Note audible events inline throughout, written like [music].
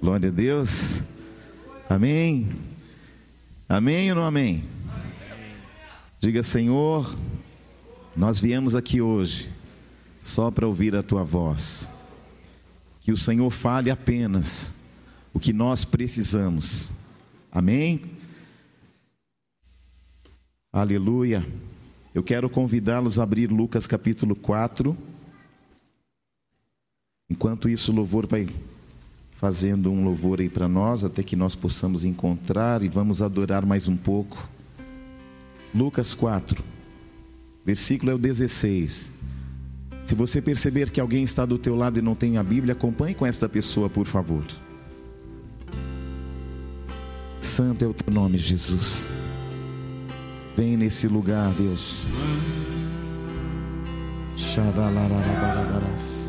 Glória a Deus. Amém. Amém ou não amém? Diga, Senhor, nós viemos aqui hoje só para ouvir a tua voz. Que o Senhor fale apenas o que nós precisamos. Amém? Aleluia. Eu quero convidá-los a abrir Lucas capítulo 4. Enquanto isso, o louvor vai fazendo um louvor aí para nós, até que nós possamos encontrar e vamos adorar mais um pouco. Lucas 4, versículo é o 16. Se você perceber que alguém está do teu lado e não tem a Bíblia, acompanhe com esta pessoa, por favor. Santo é o teu nome, Jesus. Vem nesse lugar, Deus. Xadalarabarabaras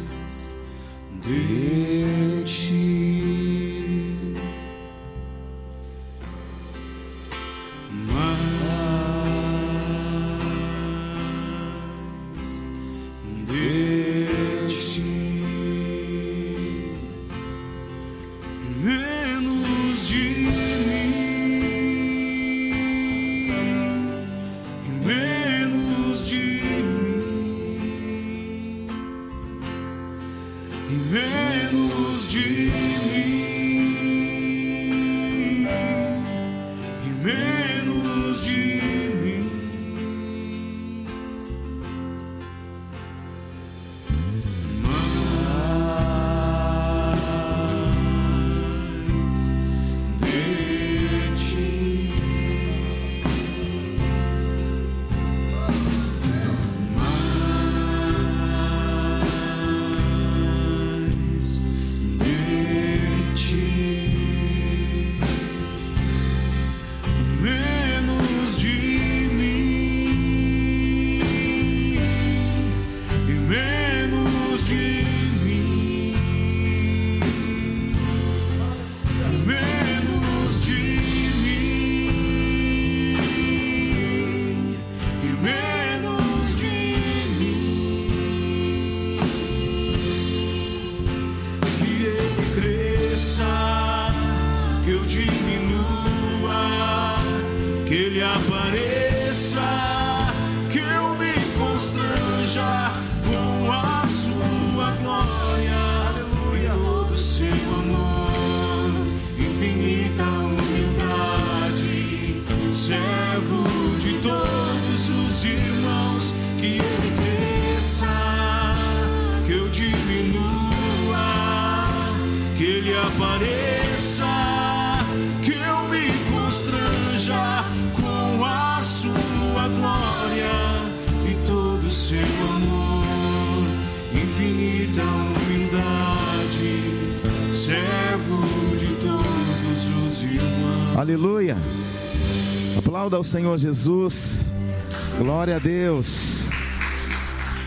de ti. Que ele apareça, que eu me constranja com a sua glória, aleluia, todo seu amor, infinita humildade, servo de todos os irmãos, que ele cresça, que eu diminua, que ele apareça, Aleluia. Aplauda ao Senhor Jesus. Glória a Deus.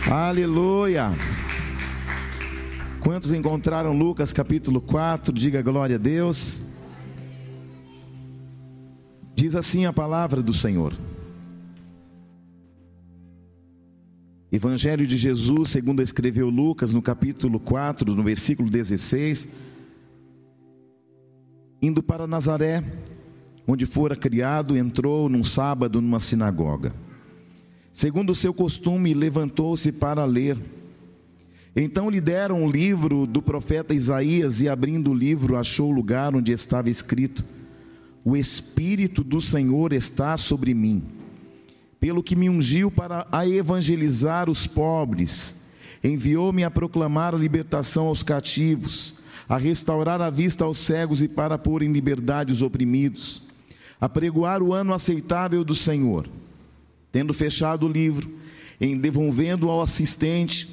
Aleluia. Quantos encontraram Lucas capítulo 4? Diga glória a Deus. Diz assim a palavra do Senhor. Evangelho de Jesus, segundo escreveu Lucas, no capítulo 4, no versículo 16. Indo para Nazaré, onde fora criado, entrou num sábado numa sinagoga. Segundo o seu costume, levantou-se para ler. Então lhe deram o livro do profeta Isaías e, abrindo o livro, achou o lugar onde estava escrito: O Espírito do Senhor está sobre mim, pelo que me ungiu para a evangelizar os pobres, enviou-me a proclamar a libertação aos cativos, a restaurar a vista aos cegos e para pôr em liberdade os oprimidos, a pregoar o ano aceitável do Senhor. Tendo fechado o livro, em devolvendo ao assistente,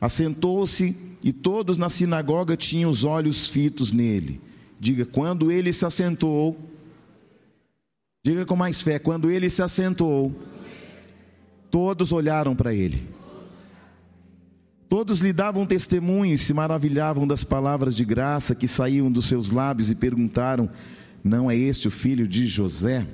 assentou-se e todos na sinagoga tinham os olhos fitos nele. Diga, quando ele se assentou, diga com mais fé, quando ele se assentou, todos olharam para ele. Todos lhe davam testemunho e se maravilhavam das palavras de graça que saíam dos seus lábios e perguntaram: Não é este o filho de José?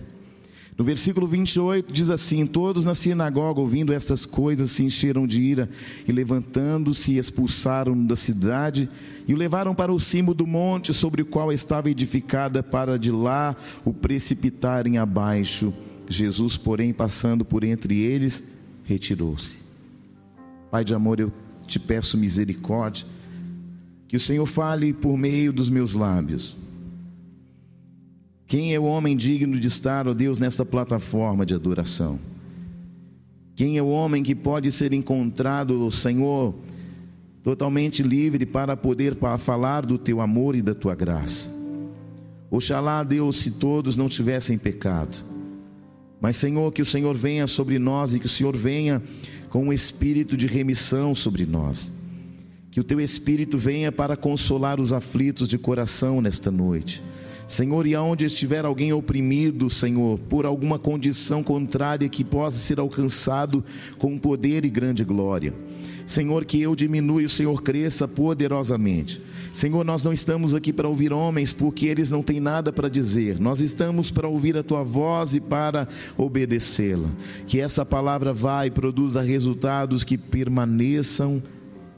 No versículo 28 diz assim: Todos na sinagoga, ouvindo estas coisas, se encheram de ira e, levantando-se, expulsaram da cidade e o levaram para o cimo do monte sobre o qual estava edificada, para de lá o precipitarem abaixo. Jesus, porém, passando por entre eles, retirou-se. Pai de amor, eu te peço misericórdia, que o Senhor fale por meio dos meus lábios. Quem é o homem digno de estar, ó Deus, nesta plataforma de adoração? Quem é o homem que pode ser encontrado, Senhor, totalmente livre para poder falar do teu amor e da tua graça? Oxalá, Deus, se todos não tivessem pecado. Mas, Senhor, que o Senhor venha sobre nós e que o Senhor venha com um espírito de remissão sobre nós. Que o teu espírito venha para consolar os aflitos de coração nesta noite. Senhor, e aonde estiver alguém oprimido, Senhor, por alguma condição contrária que possa ser alcançado com poder e grande glória. Senhor, que eu diminua e o Senhor cresça poderosamente. Senhor, nós não estamos aqui para ouvir homens porque eles não têm nada para dizer. Nós estamos para ouvir a tua voz e para obedecê-la. Que essa palavra vá e produza resultados que permaneçam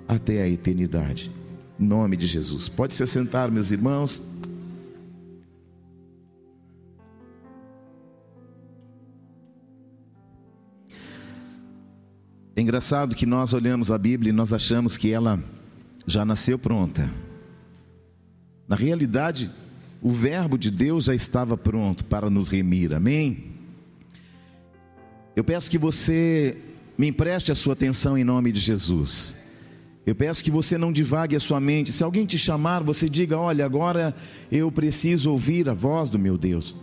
até a eternidade. Em nome de Jesus. Pode se sentar, meus irmãos. É engraçado que nós olhamos a Bíblia e nós achamos que ela já nasceu pronta. Na realidade, o Verbo de Deus já estava pronto para nos remir, amém? Eu peço que você me empreste a sua atenção em nome de Jesus. Eu peço que você não divague a sua mente. Se alguém te chamar, você diga: Olha, agora eu preciso ouvir a voz do meu Deus.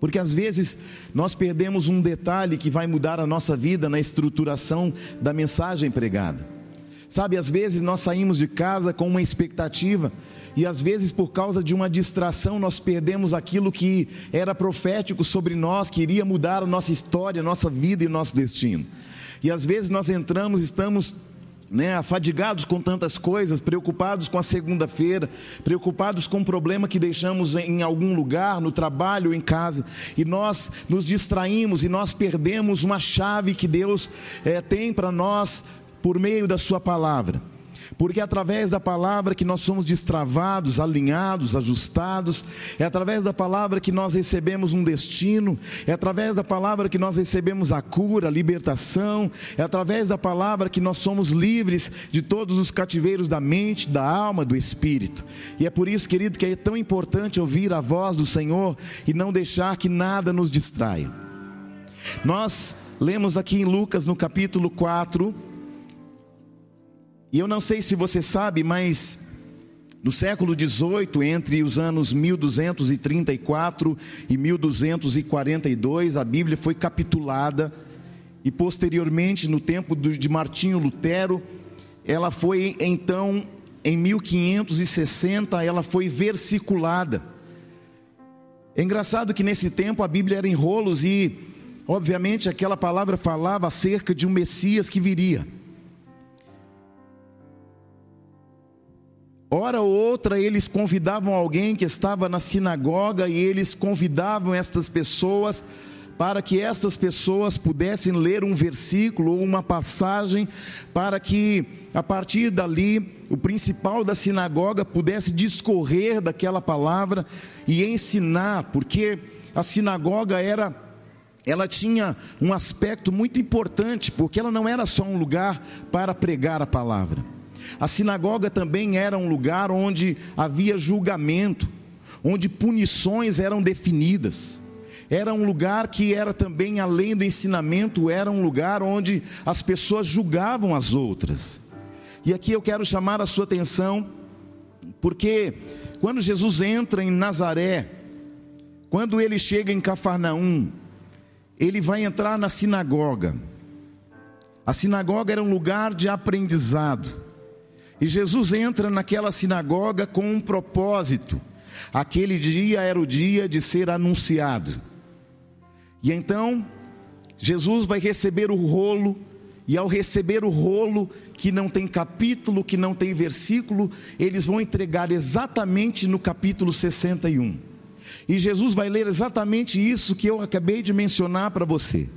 Porque às vezes nós perdemos um detalhe que vai mudar a nossa vida na estruturação da mensagem pregada. Sabe, às vezes nós saímos de casa com uma expectativa, e às vezes por causa de uma distração nós perdemos aquilo que era profético sobre nós, que iria mudar a nossa história, a nossa vida e o nosso destino. E às vezes nós entramos, estamos né, afadigados com tantas coisas, preocupados com a segunda-feira, preocupados com o problema que deixamos em algum lugar, no trabalho, em casa, e nós nos distraímos e nós perdemos uma chave que Deus é, tem para nós por meio da Sua palavra porque é através da palavra que nós somos destravados, alinhados, ajustados, é através da palavra que nós recebemos um destino, é através da palavra que nós recebemos a cura, a libertação, é através da palavra que nós somos livres de todos os cativeiros da mente, da alma, do espírito. E é por isso, querido, que é tão importante ouvir a voz do Senhor e não deixar que nada nos distraia. Nós lemos aqui em Lucas no capítulo 4, e eu não sei se você sabe, mas no século XVIII, entre os anos 1234 e 1242, a Bíblia foi capitulada e posteriormente, no tempo de Martinho Lutero, ela foi então em 1560 ela foi versiculada. É engraçado que nesse tempo a Bíblia era em rolos e, obviamente, aquela palavra falava acerca de um Messias que viria. Hora ou outra eles convidavam alguém que estava na sinagoga e eles convidavam estas pessoas para que estas pessoas pudessem ler um versículo ou uma passagem, para que a partir dali o principal da sinagoga pudesse discorrer daquela palavra e ensinar, porque a sinagoga era ela tinha um aspecto muito importante, porque ela não era só um lugar para pregar a palavra. A sinagoga também era um lugar onde havia julgamento, onde punições eram definidas. Era um lugar que era também, além do ensinamento, era um lugar onde as pessoas julgavam as outras. E aqui eu quero chamar a sua atenção, porque quando Jesus entra em Nazaré, quando ele chega em Cafarnaum, ele vai entrar na sinagoga. A sinagoga era um lugar de aprendizado. E Jesus entra naquela sinagoga com um propósito. Aquele dia era o dia de ser anunciado. E então, Jesus vai receber o rolo, e ao receber o rolo, que não tem capítulo, que não tem versículo, eles vão entregar exatamente no capítulo 61. E Jesus vai ler exatamente isso que eu acabei de mencionar para você.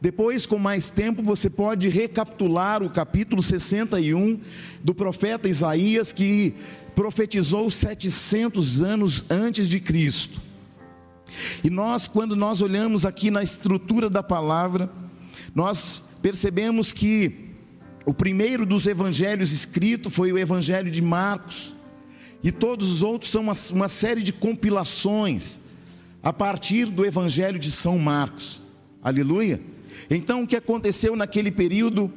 Depois, com mais tempo, você pode recapitular o capítulo 61 do profeta Isaías, que profetizou 700 anos antes de Cristo. E nós, quando nós olhamos aqui na estrutura da palavra, nós percebemos que o primeiro dos evangelhos escrito foi o evangelho de Marcos, e todos os outros são uma, uma série de compilações a partir do evangelho de São Marcos. Aleluia. Então, o que aconteceu naquele período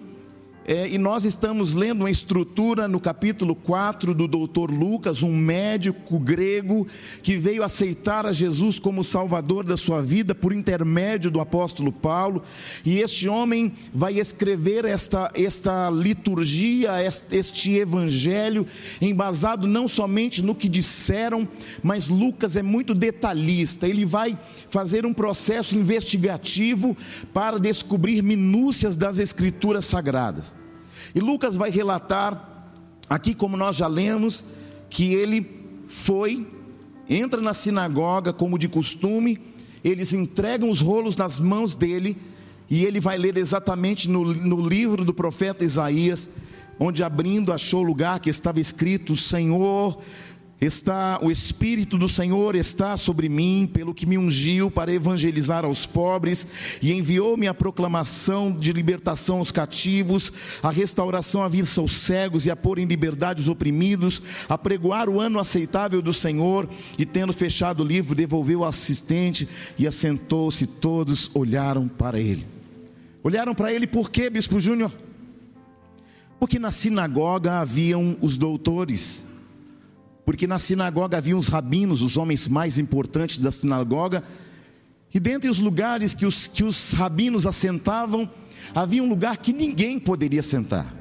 é, e nós estamos lendo uma estrutura no capítulo 4 do doutor Lucas, um médico grego que veio aceitar a Jesus como Salvador da sua vida por intermédio do apóstolo Paulo. E este homem vai escrever esta, esta liturgia, este, evangelho, embasado não somente no que disseram, mas Lucas é muito detalhista. Ele vai fazer um processo investigativo para descobrir minúcias das escrituras sagradas. E Lucas vai relatar, aqui como nós já lemos, que ele foi, entra na sinagoga como de costume, eles entregam os rolos nas mãos dele, e ele vai ler exatamente no, no livro do profeta Isaías, onde abrindo achou o lugar que estava escrito: Senhor, está o espírito do Senhor está sobre mim, pelo que me ungiu para evangelizar aos pobres e enviou-me a proclamação de libertação aos cativos, a restauração à vista aos cegos e a pôr em liberdade os oprimidos, a pregoar o ano aceitável do Senhor, e tendo fechado o livro, devolveu ao assistente e assentou-se, todos olharam para ele. Olharam para ele por quê, bispo Júnior? Porque na sinagoga haviam os doutores porque na sinagoga havia os rabinos, os homens mais importantes da sinagoga, e dentre os lugares que os, que os rabinos assentavam, havia um lugar que ninguém poderia sentar.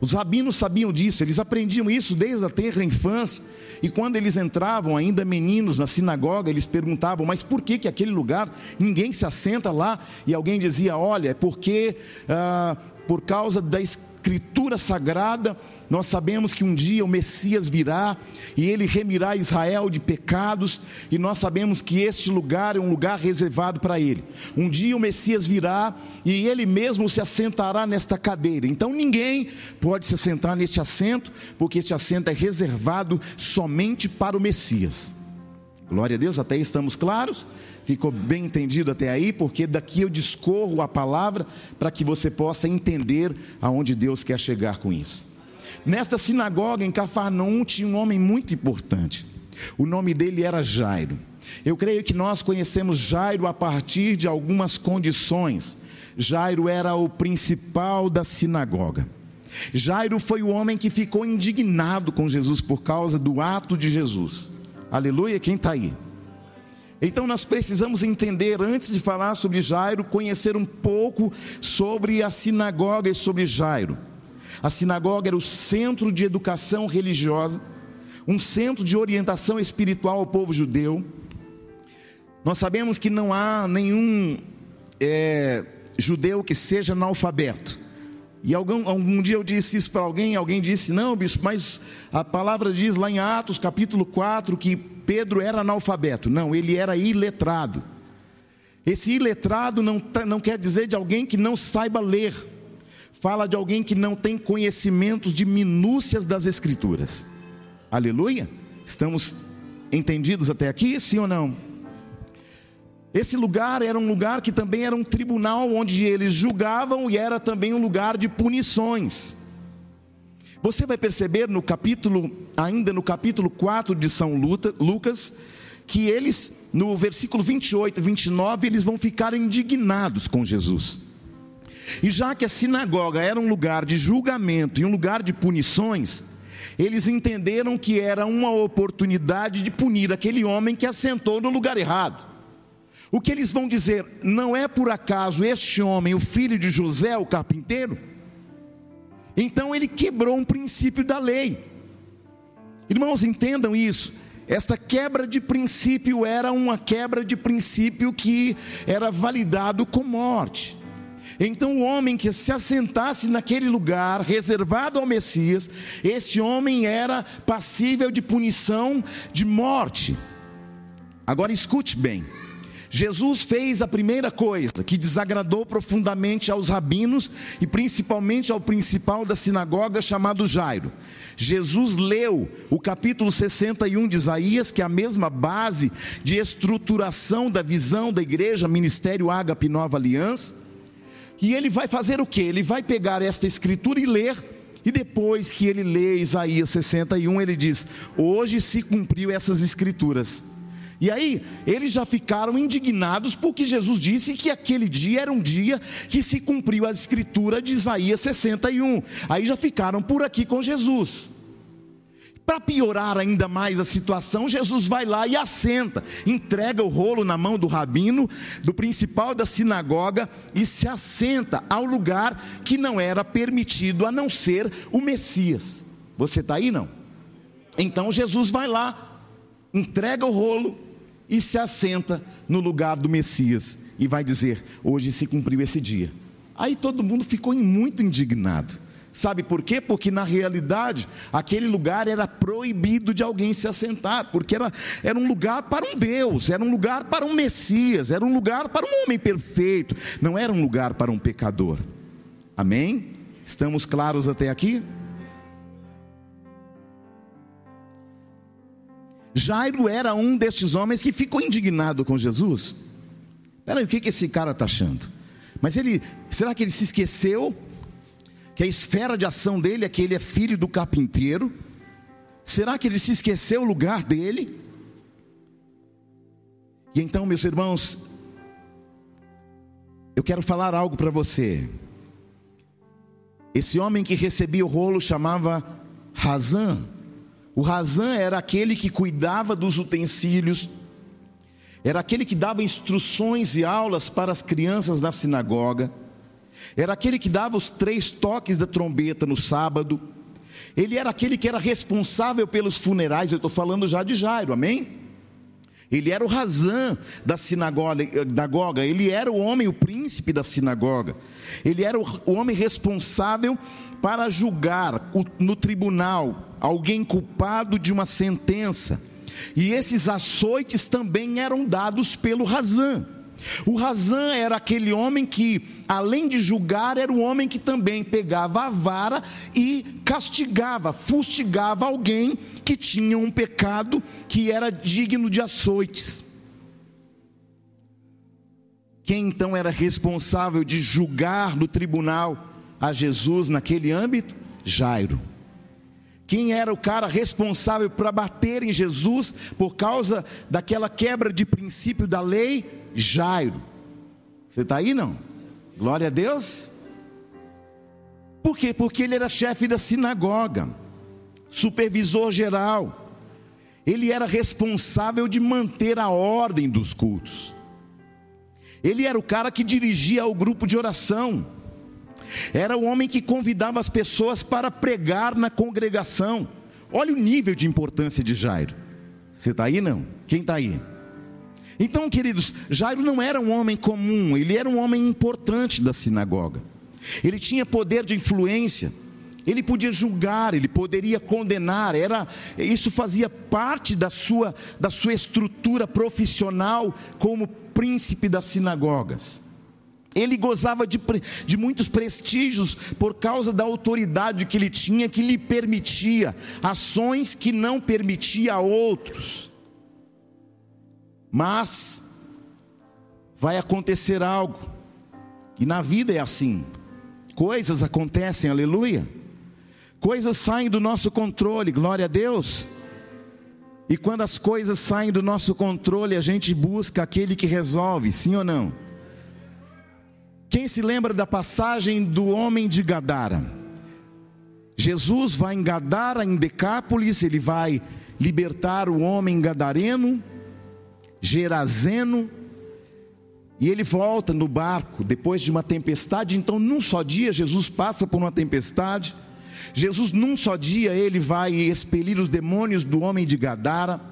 Os rabinos sabiam disso, eles aprendiam isso desde a terra infância. E quando eles entravam, ainda meninos, na sinagoga, eles perguntavam: Mas por que, que aquele lugar ninguém se assenta lá? E alguém dizia: Olha, é porque ah, por causa da escritura sagrada, nós sabemos que um dia o Messias virá e ele remirá Israel de pecados, e nós sabemos que este lugar é um lugar reservado para ele. Um dia o Messias virá e ele mesmo se assentará nesta cadeira. Então ninguém pode se assentar neste assento, porque este assento é reservado somente para o Messias. Glória a Deus, até aí estamos claros? Ficou bem entendido até aí? Porque daqui eu discorro a palavra para que você possa entender aonde Deus quer chegar com isso. Nesta sinagoga em Cafarnaum tinha um homem muito importante. O nome dele era Jairo. Eu creio que nós conhecemos Jairo a partir de algumas condições. Jairo era o principal da sinagoga. Jairo foi o homem que ficou indignado com Jesus por causa do ato de Jesus. Aleluia, quem está aí? Então nós precisamos entender, antes de falar sobre Jairo, conhecer um pouco sobre a sinagoga e sobre Jairo. A sinagoga era o centro de educação religiosa, um centro de orientação espiritual ao povo judeu. Nós sabemos que não há nenhum é, judeu que seja analfabeto. E algum, algum dia eu disse isso para alguém, alguém disse, não, bispo, mas a palavra diz lá em Atos capítulo 4 que Pedro era analfabeto. Não, ele era iletrado. Esse iletrado não, tá, não quer dizer de alguém que não saiba ler fala de alguém que não tem conhecimentos de minúcias das Escrituras. Aleluia? Estamos entendidos até aqui, sim ou não? Esse lugar era um lugar que também era um tribunal onde eles julgavam e era também um lugar de punições. Você vai perceber no capítulo, ainda no capítulo 4 de São Lucas, que eles, no versículo 28 e 29, eles vão ficar indignados com Jesus. E já que a sinagoga era um lugar de julgamento e um lugar de punições, eles entenderam que era uma oportunidade de punir aquele homem que assentou no lugar errado. O que eles vão dizer? Não é por acaso este homem, o filho de José, o carpinteiro? Então ele quebrou um princípio da lei. Irmãos, entendam isso. Esta quebra de princípio era uma quebra de princípio que era validado com morte. Então, o homem que se assentasse naquele lugar reservado ao Messias, esse homem era passível de punição de morte. Agora escute bem: Jesus fez a primeira coisa que desagradou profundamente aos rabinos e principalmente ao principal da sinagoga chamado Jairo. Jesus leu o capítulo 61 de Isaías, que é a mesma base de estruturação da visão da igreja, ministério Ágape Nova Aliança. E ele vai fazer o que? Ele vai pegar esta escritura e ler e depois que ele lê Isaías 61, ele diz: Hoje se cumpriu essas escrituras. E aí, eles já ficaram indignados porque Jesus disse que aquele dia era um dia que se cumpriu a escritura de Isaías 61. Aí já ficaram por aqui com Jesus. Para piorar ainda mais a situação, Jesus vai lá e assenta, entrega o rolo na mão do rabino, do principal da sinagoga, e se assenta ao lugar que não era permitido a não ser o Messias. Você está aí não? Então Jesus vai lá, entrega o rolo, e se assenta no lugar do Messias e vai dizer: Hoje se cumpriu esse dia. Aí todo mundo ficou muito indignado. Sabe por quê? Porque na realidade aquele lugar era proibido de alguém se assentar, porque era, era um lugar para um Deus, era um lugar para um Messias, era um lugar para um homem perfeito, não era um lugar para um pecador. Amém? Estamos claros até aqui? Jairo era um destes homens que ficou indignado com Jesus. Peraí, o que, que esse cara está achando? Mas ele, será que ele se esqueceu que a esfera de ação dele é que ele é filho do carpinteiro? Será que ele se esqueceu o lugar dele? E então, meus irmãos, eu quero falar algo para você. Esse homem que recebia o rolo chamava Razan. O Razan era aquele que cuidava dos utensílios, era aquele que dava instruções e aulas para as crianças da sinagoga, era aquele que dava os três toques da trombeta no sábado, ele era aquele que era responsável pelos funerais, eu estou falando já de Jairo, amém? Ele era o razão da sinagoga, ele era o homem, o príncipe da sinagoga, ele era o homem responsável para julgar no tribunal alguém culpado de uma sentença. E esses açoites também eram dados pelo Razã. O Razã era aquele homem que, além de julgar, era o homem que também pegava a vara e castigava, fustigava alguém que tinha um pecado que era digno de açoites. Quem então era responsável de julgar no tribunal a Jesus naquele âmbito? Jairo. Quem era o cara responsável para bater em Jesus por causa daquela quebra de princípio da lei? Jairo. Você está aí não? Glória a Deus. Por quê? Porque ele era chefe da sinagoga, supervisor geral. Ele era responsável de manter a ordem dos cultos. Ele era o cara que dirigia o grupo de oração. Era o homem que convidava as pessoas para pregar na congregação. Olha o nível de importância de Jairo. Você está aí não? Quem está aí? Então, queridos, Jairo não era um homem comum, ele era um homem importante da sinagoga. Ele tinha poder de influência, ele podia julgar, ele poderia condenar, era isso fazia parte da sua da sua estrutura profissional como príncipe das sinagogas. Ele gozava de, de muitos prestígios por causa da autoridade que ele tinha, que lhe permitia ações que não permitia a outros. Mas vai acontecer algo, e na vida é assim: coisas acontecem, aleluia, coisas saem do nosso controle, glória a Deus. E quando as coisas saem do nosso controle, a gente busca aquele que resolve, sim ou não? Quem se lembra da passagem do homem de Gadara? Jesus vai em Gadara, em Decápolis, ele vai libertar o homem gadareno, Gerazeno, e ele volta no barco depois de uma tempestade. Então, num só dia, Jesus passa por uma tempestade. Jesus, num só dia, ele vai expelir os demônios do homem de Gadara.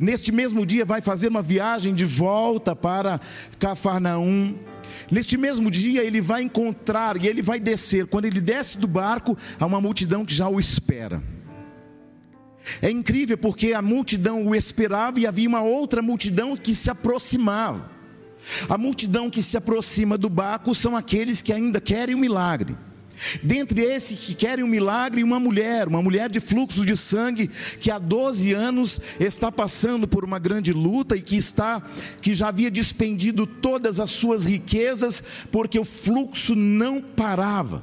Neste mesmo dia, vai fazer uma viagem de volta para Cafarnaum. Neste mesmo dia, ele vai encontrar e ele vai descer. Quando ele desce do barco, há uma multidão que já o espera. É incrível porque a multidão o esperava e havia uma outra multidão que se aproximava. A multidão que se aproxima do barco são aqueles que ainda querem o milagre. Dentre esses que querem um milagre, uma mulher, uma mulher de fluxo de sangue, que há 12 anos está passando por uma grande luta e que está, que já havia despendido todas as suas riquezas, porque o fluxo não parava.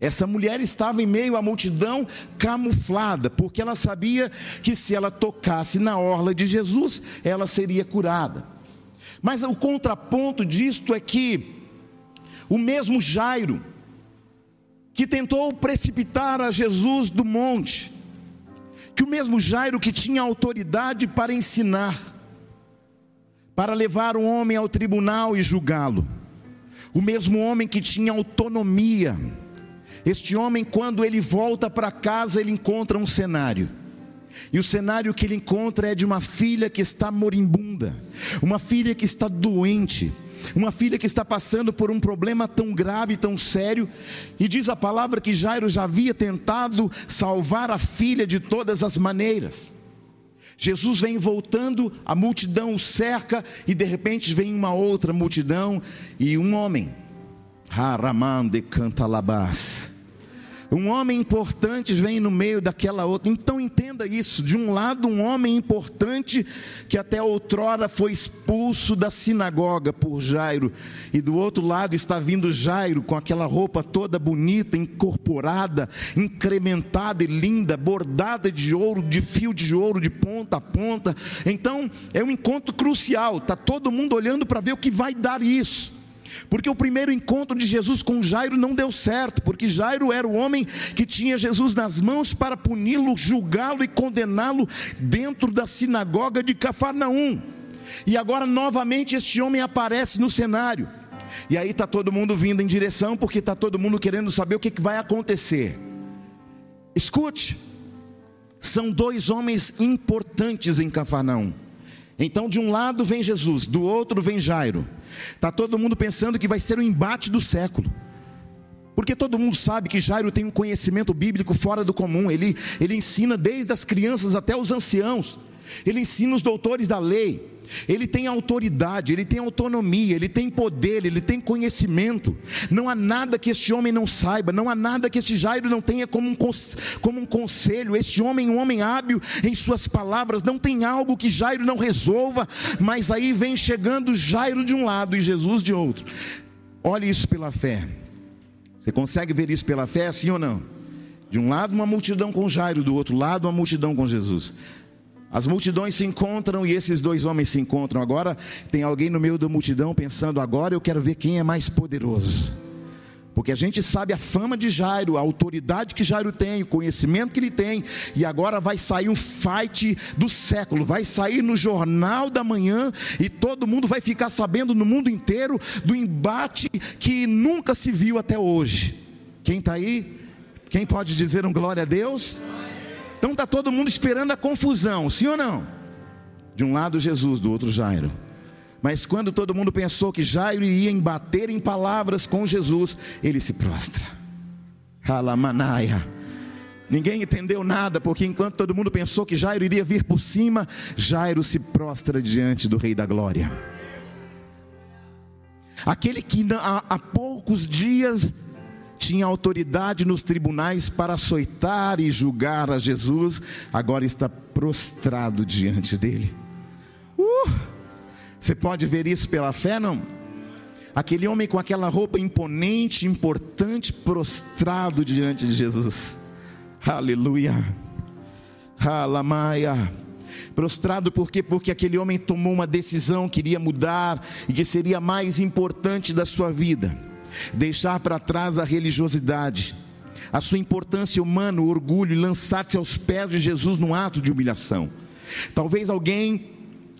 Essa mulher estava em meio à multidão camuflada, porque ela sabia que se ela tocasse na orla de Jesus, ela seria curada. Mas o contraponto disto é que o mesmo Jairo, que tentou precipitar a Jesus do monte, que o mesmo Jairo que tinha autoridade para ensinar, para levar um homem ao tribunal e julgá-lo, o mesmo homem que tinha autonomia, este homem, quando ele volta para casa, ele encontra um cenário. E o cenário que ele encontra é de uma filha que está moribunda, uma filha que está doente, uma filha que está passando por um problema tão grave, tão sério, e diz a palavra que Jairo já havia tentado salvar a filha de todas as maneiras. Jesus vem voltando, a multidão o cerca, e de repente vem uma outra multidão e um homem, Haramande canta labás um homem importante vem no meio daquela outra. Então entenda isso: de um lado, um homem importante que até outrora foi expulso da sinagoga por Jairo, e do outro lado está vindo Jairo com aquela roupa toda bonita, incorporada, incrementada e linda, bordada de ouro, de fio de ouro de ponta a ponta. Então é um encontro crucial. Tá todo mundo olhando para ver o que vai dar isso. Porque o primeiro encontro de Jesus com Jairo não deu certo, porque Jairo era o homem que tinha Jesus nas mãos para puni-lo, julgá-lo e condená-lo dentro da sinagoga de Cafarnaum. E agora novamente este homem aparece no cenário. E aí está todo mundo vindo em direção, porque está todo mundo querendo saber o que, que vai acontecer. Escute, são dois homens importantes em Cafarnaum. Então, de um lado vem Jesus, do outro vem Jairo. Está todo mundo pensando que vai ser o embate do século. Porque todo mundo sabe que Jairo tem um conhecimento bíblico fora do comum. Ele, ele ensina desde as crianças até os anciãos. Ele ensina os doutores da lei. Ele tem autoridade, ele tem autonomia, ele tem poder, ele tem conhecimento. Não há nada que este homem não saiba, não há nada que este Jairo não tenha como um, como um conselho. Este homem, um homem hábil em suas palavras, não tem algo que Jairo não resolva, mas aí vem chegando Jairo de um lado e Jesus de outro. Olhe isso pela fé. Você consegue ver isso pela fé, sim ou não? De um lado, uma multidão com Jairo, do outro lado, uma multidão com Jesus. As multidões se encontram e esses dois homens se encontram. Agora tem alguém no meio da multidão pensando: agora eu quero ver quem é mais poderoso. Porque a gente sabe a fama de Jairo, a autoridade que Jairo tem, o conhecimento que ele tem, e agora vai sair um fight do século, vai sair no jornal da manhã e todo mundo vai ficar sabendo no mundo inteiro do embate que nunca se viu até hoje. Quem está aí? Quem pode dizer um glória a Deus? Então está todo mundo esperando a confusão, sim ou não? De um lado Jesus, do outro Jairo. Mas quando todo mundo pensou que Jairo iria embater em palavras com Jesus, ele se prostra. Alamanaia. Ninguém entendeu nada, porque enquanto todo mundo pensou que Jairo iria vir por cima, Jairo se prostra diante do Rei da Glória. Aquele que há poucos dias tinha autoridade nos tribunais para açoitar e julgar a Jesus, agora está prostrado diante dele. Uh, você pode ver isso pela fé, não? Aquele homem com aquela roupa imponente, importante, prostrado diante de Jesus. Aleluia. Alamaia. Prostrado por quê? Porque aquele homem tomou uma decisão que iria mudar e que seria mais importante da sua vida deixar para trás a religiosidade, a sua importância humana, o orgulho, e lançar-se aos pés de Jesus num ato de humilhação. Talvez alguém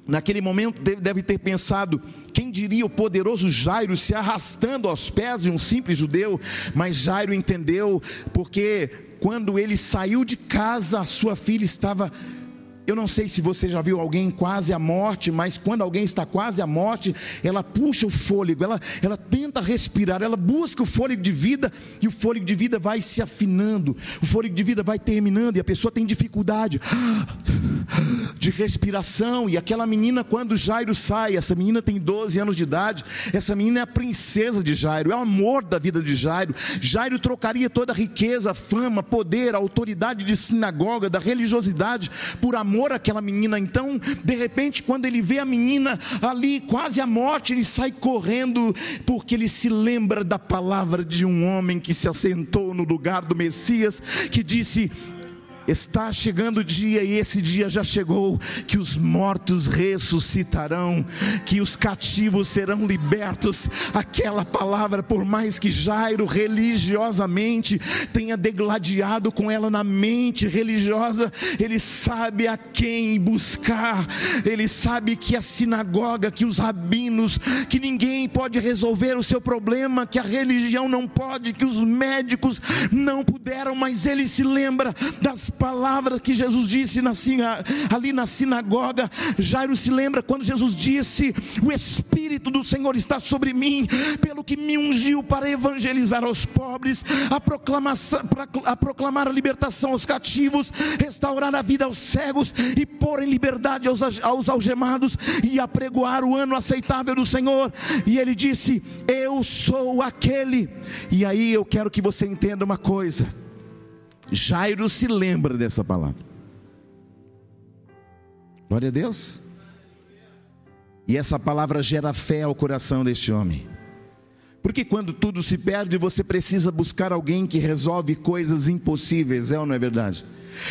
naquele momento deve ter pensado: quem diria o poderoso Jairo se arrastando aos pés de um simples judeu? Mas Jairo entendeu, porque quando ele saiu de casa, a sua filha estava eu não sei se você já viu alguém quase à morte, mas quando alguém está quase à morte, ela puxa o fôlego, ela, ela tenta respirar, ela busca o fôlego de vida e o fôlego de vida vai se afinando, o fôlego de vida vai terminando e a pessoa tem dificuldade de respiração. E aquela menina, quando Jairo sai, essa menina tem 12 anos de idade, essa menina é a princesa de Jairo, é o amor da vida de Jairo. Jairo trocaria toda a riqueza, fama, poder, autoridade de sinagoga, da religiosidade, por amor àquela menina. Então, de repente, quando ele vê a menina ali, quase à morte, ele sai correndo, porque ele se lembra da palavra de um homem que se assentou no lugar do Messias, que disse: Está chegando o dia, e esse dia já chegou, que os mortos ressuscitarão, que os cativos serão libertos. Aquela palavra, por mais que Jairo religiosamente tenha degladiado com ela na mente religiosa, ele sabe a quem buscar, ele sabe que a sinagoga, que os rabinos, que ninguém pode resolver o seu problema, que a religião não pode, que os médicos não puderam, mas ele se lembra das palavras que Jesus disse na, ali na sinagoga. Jairo se lembra quando Jesus disse: O Espírito do Senhor está sobre mim, pelo que me ungiu para evangelizar aos pobres, a proclamar, a proclamar a libertação aos cativos, restaurar a vida aos cegos e pôr em liberdade aos, aos algemados e apregoar o ano aceitável do Senhor. E ele disse: Eu sou aquele. E aí eu quero que você entenda uma coisa Jairo se lembra dessa palavra. Glória a Deus. E essa palavra gera fé ao coração deste homem. Porque quando tudo se perde, você precisa buscar alguém que resolve coisas impossíveis, é ou não é verdade?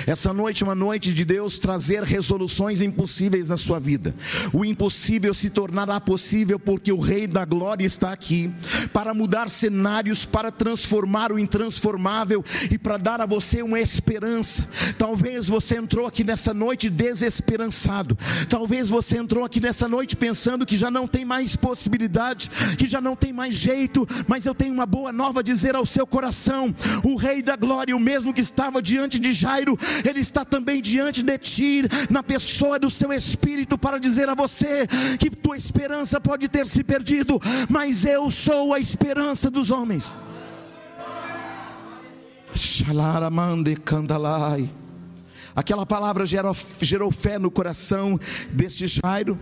Essa noite é uma noite de Deus trazer resoluções impossíveis na sua vida. O impossível se tornará possível porque o Rei da Glória está aqui para mudar cenários, para transformar o intransformável e para dar a você uma esperança. Talvez você entrou aqui nessa noite desesperançado. Talvez você entrou aqui nessa noite pensando que já não tem mais possibilidade, que já não tem mais jeito, mas eu tenho uma boa nova a dizer ao seu coração: o Rei da Glória, o mesmo que estava diante de Jairo, ele está também diante de ti, na pessoa do seu espírito, para dizer a você que tua esperança pode ter se perdido, mas eu sou a esperança dos homens. Aquela palavra gerou, gerou fé no coração deste Jairo.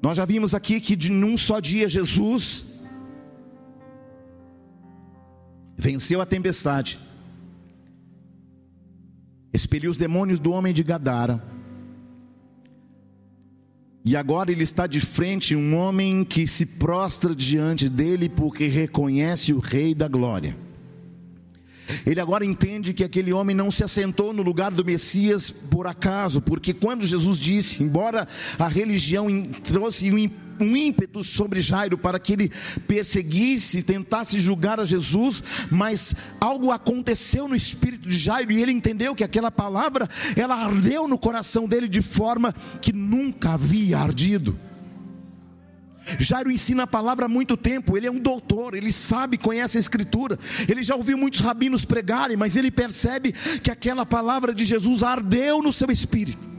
Nós já vimos aqui que de num só dia Jesus venceu a tempestade expeliu os demônios do homem de Gadara. E agora ele está de frente um homem que se prostra diante dele porque reconhece o Rei da Glória. Ele agora entende que aquele homem não se assentou no lugar do Messias por acaso, porque quando Jesus disse, embora a religião trouxe um um ímpeto sobre Jairo para que ele perseguisse, tentasse julgar a Jesus, mas algo aconteceu no espírito de Jairo e ele entendeu que aquela palavra ela ardeu no coração dele de forma que nunca havia ardido. Jairo ensina a palavra há muito tempo, ele é um doutor, ele sabe, conhece a escritura, ele já ouviu muitos rabinos pregarem, mas ele percebe que aquela palavra de Jesus ardeu no seu espírito.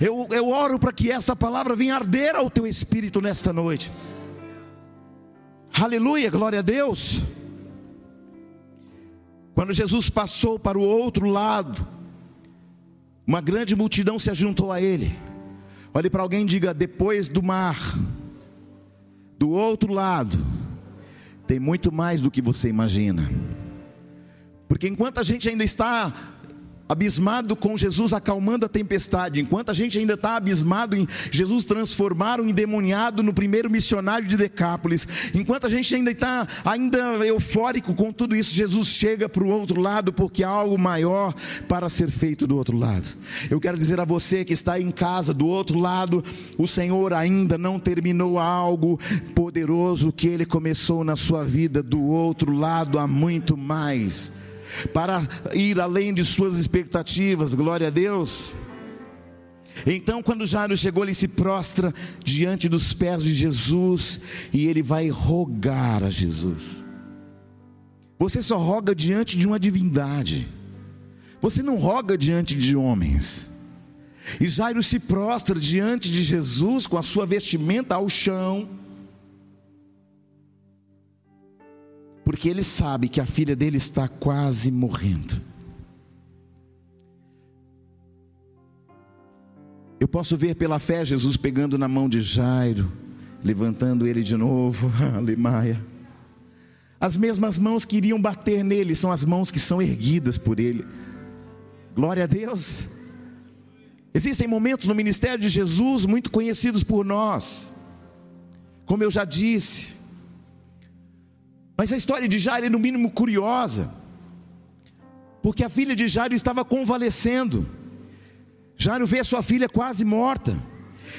Eu, eu oro para que essa palavra venha arder ao teu espírito nesta noite. Aleluia, glória a Deus. Quando Jesus passou para o outro lado, uma grande multidão se ajuntou a ele. Olhe para alguém e diga: depois do mar, do outro lado, tem muito mais do que você imagina. Porque enquanto a gente ainda está abismado com Jesus acalmando a tempestade, enquanto a gente ainda está abismado em Jesus transformar um endemoniado no primeiro missionário de Decápolis, enquanto a gente ainda está ainda eufórico com tudo isso, Jesus chega para o outro lado porque há algo maior para ser feito do outro lado. Eu quero dizer a você que está em casa do outro lado, o Senhor ainda não terminou algo poderoso que Ele começou na sua vida. Do outro lado há muito mais para ir além de suas expectativas, glória a Deus. Então, quando Jairo chegou, ele se prostra diante dos pés de Jesus e ele vai rogar a Jesus. Você só roga diante de uma divindade, você não roga diante de homens. E Jairo se prostra diante de Jesus com a sua vestimenta ao chão porque ele sabe que a filha dele está quase morrendo. Eu posso ver pela fé Jesus pegando na mão de Jairo, levantando ele de novo, [laughs] Aleluia. As mesmas mãos que iriam bater nele são as mãos que são erguidas por ele. Glória a Deus. Existem momentos no ministério de Jesus muito conhecidos por nós, como eu já disse. Mas a história de Jairo é no mínimo curiosa, porque a filha de Jairo estava convalescendo. Jairo vê a sua filha quase morta.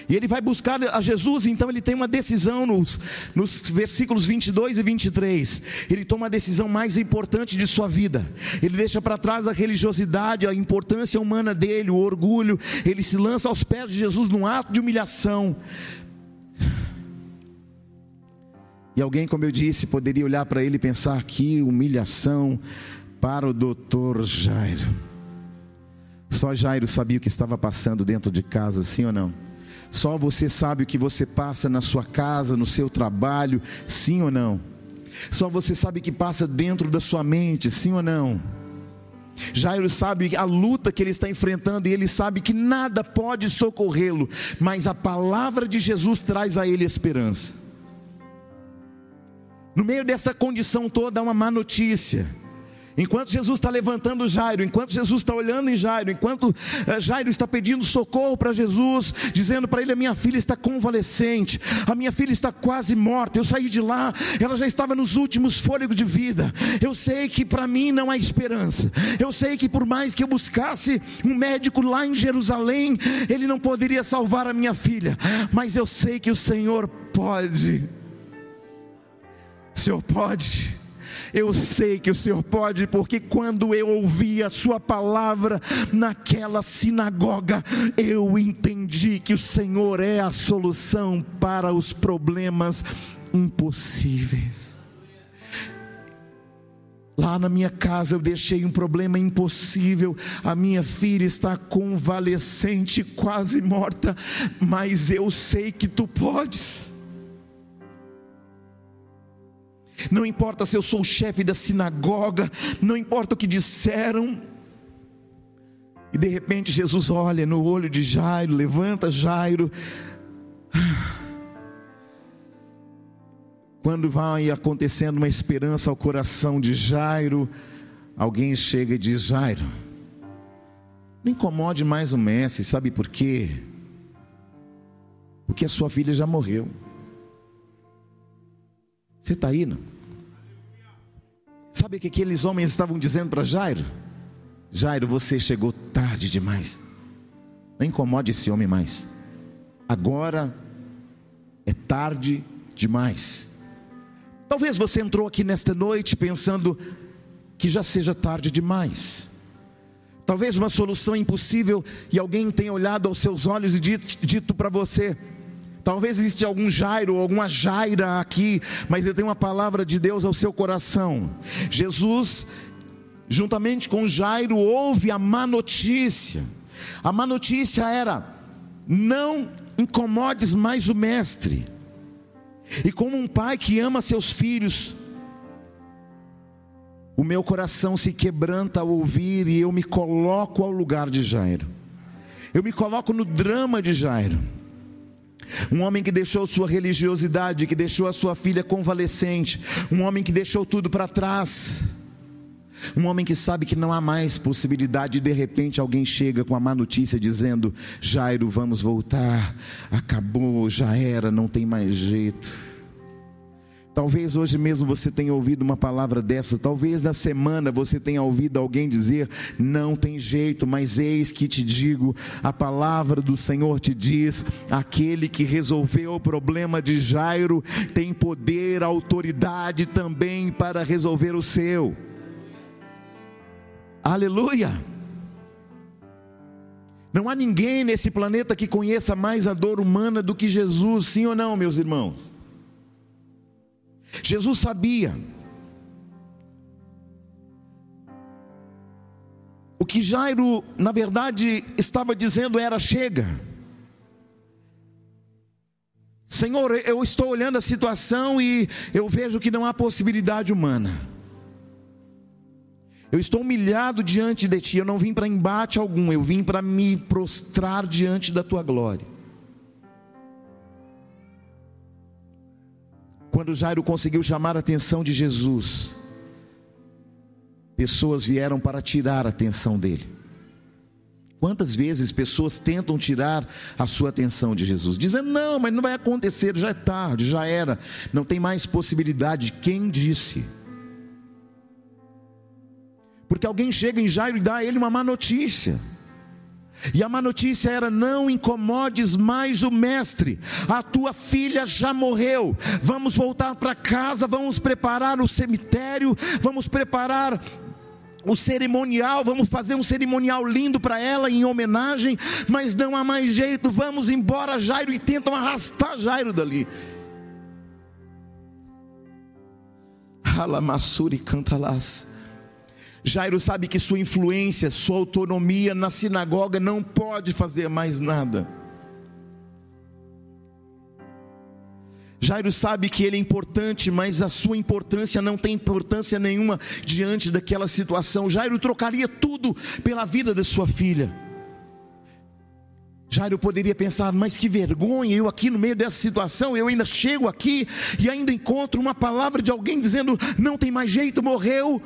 E ele vai buscar a Jesus, então ele tem uma decisão nos, nos versículos 22 e 23. Ele toma a decisão mais importante de sua vida. Ele deixa para trás a religiosidade, a importância humana dele, o orgulho. Ele se lança aos pés de Jesus num ato de humilhação. E alguém, como eu disse, poderia olhar para ele e pensar que humilhação para o doutor Jairo. Só Jairo sabia o que estava passando dentro de casa, sim ou não? Só você sabe o que você passa na sua casa, no seu trabalho, sim ou não? Só você sabe o que passa dentro da sua mente, sim ou não? Jairo sabe a luta que ele está enfrentando e ele sabe que nada pode socorrê-lo, mas a palavra de Jesus traz a ele esperança. No meio dessa condição toda, há uma má notícia. Enquanto Jesus está levantando Jairo, enquanto Jesus está olhando em Jairo, enquanto eh, Jairo está pedindo socorro para Jesus, dizendo para ele: A minha filha está convalescente, a minha filha está quase morta. Eu saí de lá, ela já estava nos últimos fôlegos de vida. Eu sei que para mim não há esperança. Eu sei que por mais que eu buscasse um médico lá em Jerusalém, ele não poderia salvar a minha filha. Mas eu sei que o Senhor pode. Senhor pode. Eu sei que o Senhor pode, porque quando eu ouvi a Sua palavra naquela sinagoga, eu entendi que o Senhor é a solução para os problemas impossíveis. Lá na minha casa eu deixei um problema impossível. A minha filha está convalescente, quase morta, mas eu sei que tu podes. Não importa se eu sou o chefe da sinagoga, não importa o que disseram. E de repente Jesus olha no olho de Jairo, levanta Jairo. Quando vai acontecendo uma esperança ao coração de Jairo, alguém chega e diz: Jairo, não incomode mais o mestre, sabe por quê? Porque a sua filha já morreu. Você está aí, não? Sabe o que aqueles homens estavam dizendo para Jairo? Jairo, você chegou tarde demais. Não incomode esse homem mais. Agora é tarde demais. Talvez você entrou aqui nesta noite pensando que já seja tarde demais. Talvez uma solução impossível e alguém tenha olhado aos seus olhos e dito, dito para você: Talvez exista algum Jairo alguma Jaira aqui, mas eu tenho uma palavra de Deus ao seu coração. Jesus, juntamente com Jairo, ouve a má notícia. A má notícia era: não incomodes mais o mestre. E como um pai que ama seus filhos, o meu coração se quebranta ao ouvir e eu me coloco ao lugar de Jairo. Eu me coloco no drama de Jairo. Um homem que deixou sua religiosidade, que deixou a sua filha convalescente, um homem que deixou tudo para trás. Um homem que sabe que não há mais possibilidade e de repente alguém chega com a má notícia dizendo: Jairo, vamos voltar, acabou, já era, não tem mais jeito. Talvez hoje mesmo você tenha ouvido uma palavra dessa, talvez na semana você tenha ouvido alguém dizer: não tem jeito, mas eis que te digo, a palavra do Senhor te diz: aquele que resolveu o problema de Jairo tem poder, autoridade também para resolver o seu. Aleluia! Não há ninguém nesse planeta que conheça mais a dor humana do que Jesus, sim ou não, meus irmãos? Jesus sabia. O que Jairo, na verdade, estava dizendo era: chega. Senhor, eu estou olhando a situação e eu vejo que não há possibilidade humana. Eu estou humilhado diante de ti, eu não vim para embate algum, eu vim para me prostrar diante da tua glória. Quando Jairo conseguiu chamar a atenção de Jesus, pessoas vieram para tirar a atenção dele. Quantas vezes pessoas tentam tirar a sua atenção de Jesus, dizendo: Não, mas não vai acontecer, já é tarde, já era, não tem mais possibilidade. Quem disse? Porque alguém chega em Jairo e dá a ele uma má notícia. E a má notícia era: não incomodes mais o mestre, a tua filha já morreu. Vamos voltar para casa, vamos preparar o cemitério, vamos preparar o cerimonial, vamos fazer um cerimonial lindo para ela em homenagem, mas não há mais jeito, vamos embora, Jairo, e tentam arrastar Jairo dali. Alamassuri cantalás. Jairo sabe que sua influência, sua autonomia na sinagoga não pode fazer mais nada. Jairo sabe que ele é importante, mas a sua importância não tem importância nenhuma diante daquela situação. Jairo trocaria tudo pela vida de sua filha. Jairo poderia pensar, mas que vergonha, eu aqui no meio dessa situação, eu ainda chego aqui e ainda encontro uma palavra de alguém dizendo: não tem mais jeito, morreu.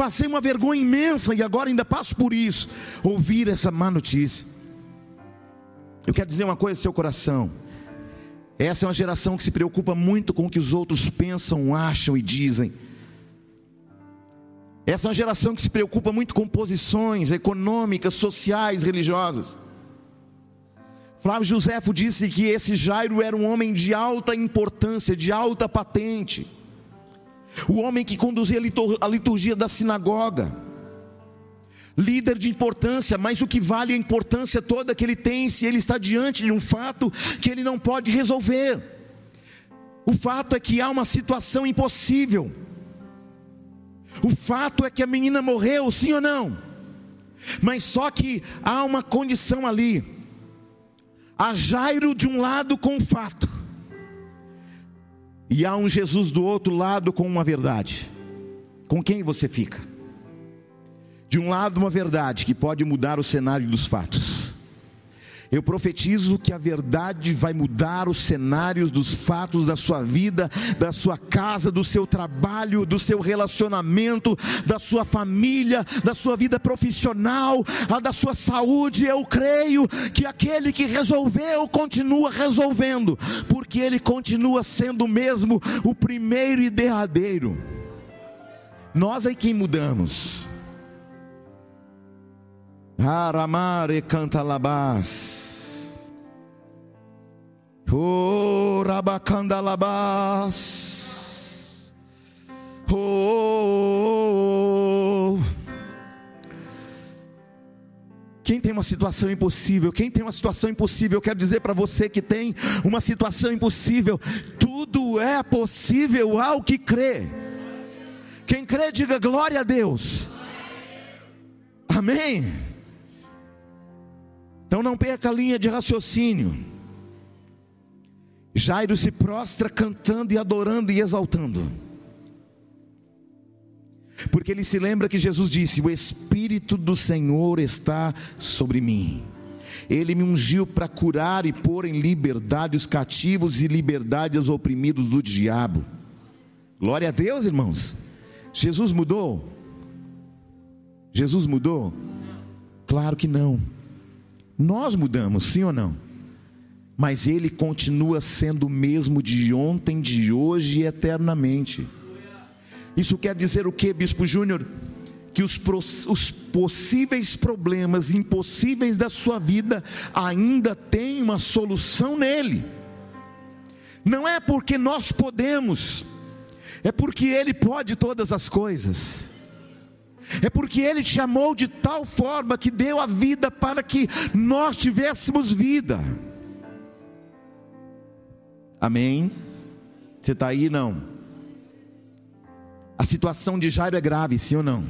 Passei uma vergonha imensa e agora ainda passo por isso. Ouvir essa má notícia. Eu quero dizer uma coisa ao seu coração. Essa é uma geração que se preocupa muito com o que os outros pensam, acham e dizem. Essa é uma geração que se preocupa muito com posições econômicas, sociais, religiosas. Flávio Josefo disse que esse Jairo era um homem de alta importância, de alta patente. O homem que conduzia a liturgia da sinagoga líder de importância, mas o que vale a importância toda que ele tem se ele está diante de um fato que ele não pode resolver. O fato é que há uma situação impossível. O fato é que a menina morreu, sim ou não? Mas só que há uma condição ali. Há Jairo de um lado com o fato, e há um Jesus do outro lado com uma verdade. Com quem você fica? De um lado, uma verdade que pode mudar o cenário dos fatos. Eu profetizo que a verdade vai mudar os cenários dos fatos da sua vida, da sua casa, do seu trabalho, do seu relacionamento, da sua família, da sua vida profissional, a da sua saúde. Eu creio que aquele que resolveu continua resolvendo, porque ele continua sendo mesmo o primeiro e derradeiro. Nós é quem mudamos. Aramare canta labás. Oh, rabacanda labás. Oh. Quem tem uma situação impossível, quem tem uma situação impossível, eu quero dizer para você que tem uma situação impossível, tudo é possível ao que crê. Quem crê, diga glória a Deus. Amém. Então não perca a linha de raciocínio. Jairo se prostra cantando e adorando e exaltando. Porque ele se lembra que Jesus disse: O Espírito do Senhor está sobre mim. Ele me ungiu para curar e pôr em liberdade os cativos e liberdade aos oprimidos do diabo. Glória a Deus, irmãos. Jesus mudou? Jesus mudou? Claro que não. Nós mudamos, sim ou não? Mas ele continua sendo o mesmo de ontem, de hoje e eternamente. Isso quer dizer o que, Bispo Júnior? Que os, os, possíveis problemas impossíveis da sua vida ainda tem uma solução nele. Não é porque nós podemos, é porque ele pode todas as coisas é porque Ele te amou de tal forma que deu a vida para que nós tivéssemos vida. Amém? Você está aí? Não. A situação de Jairo é grave, sim ou não?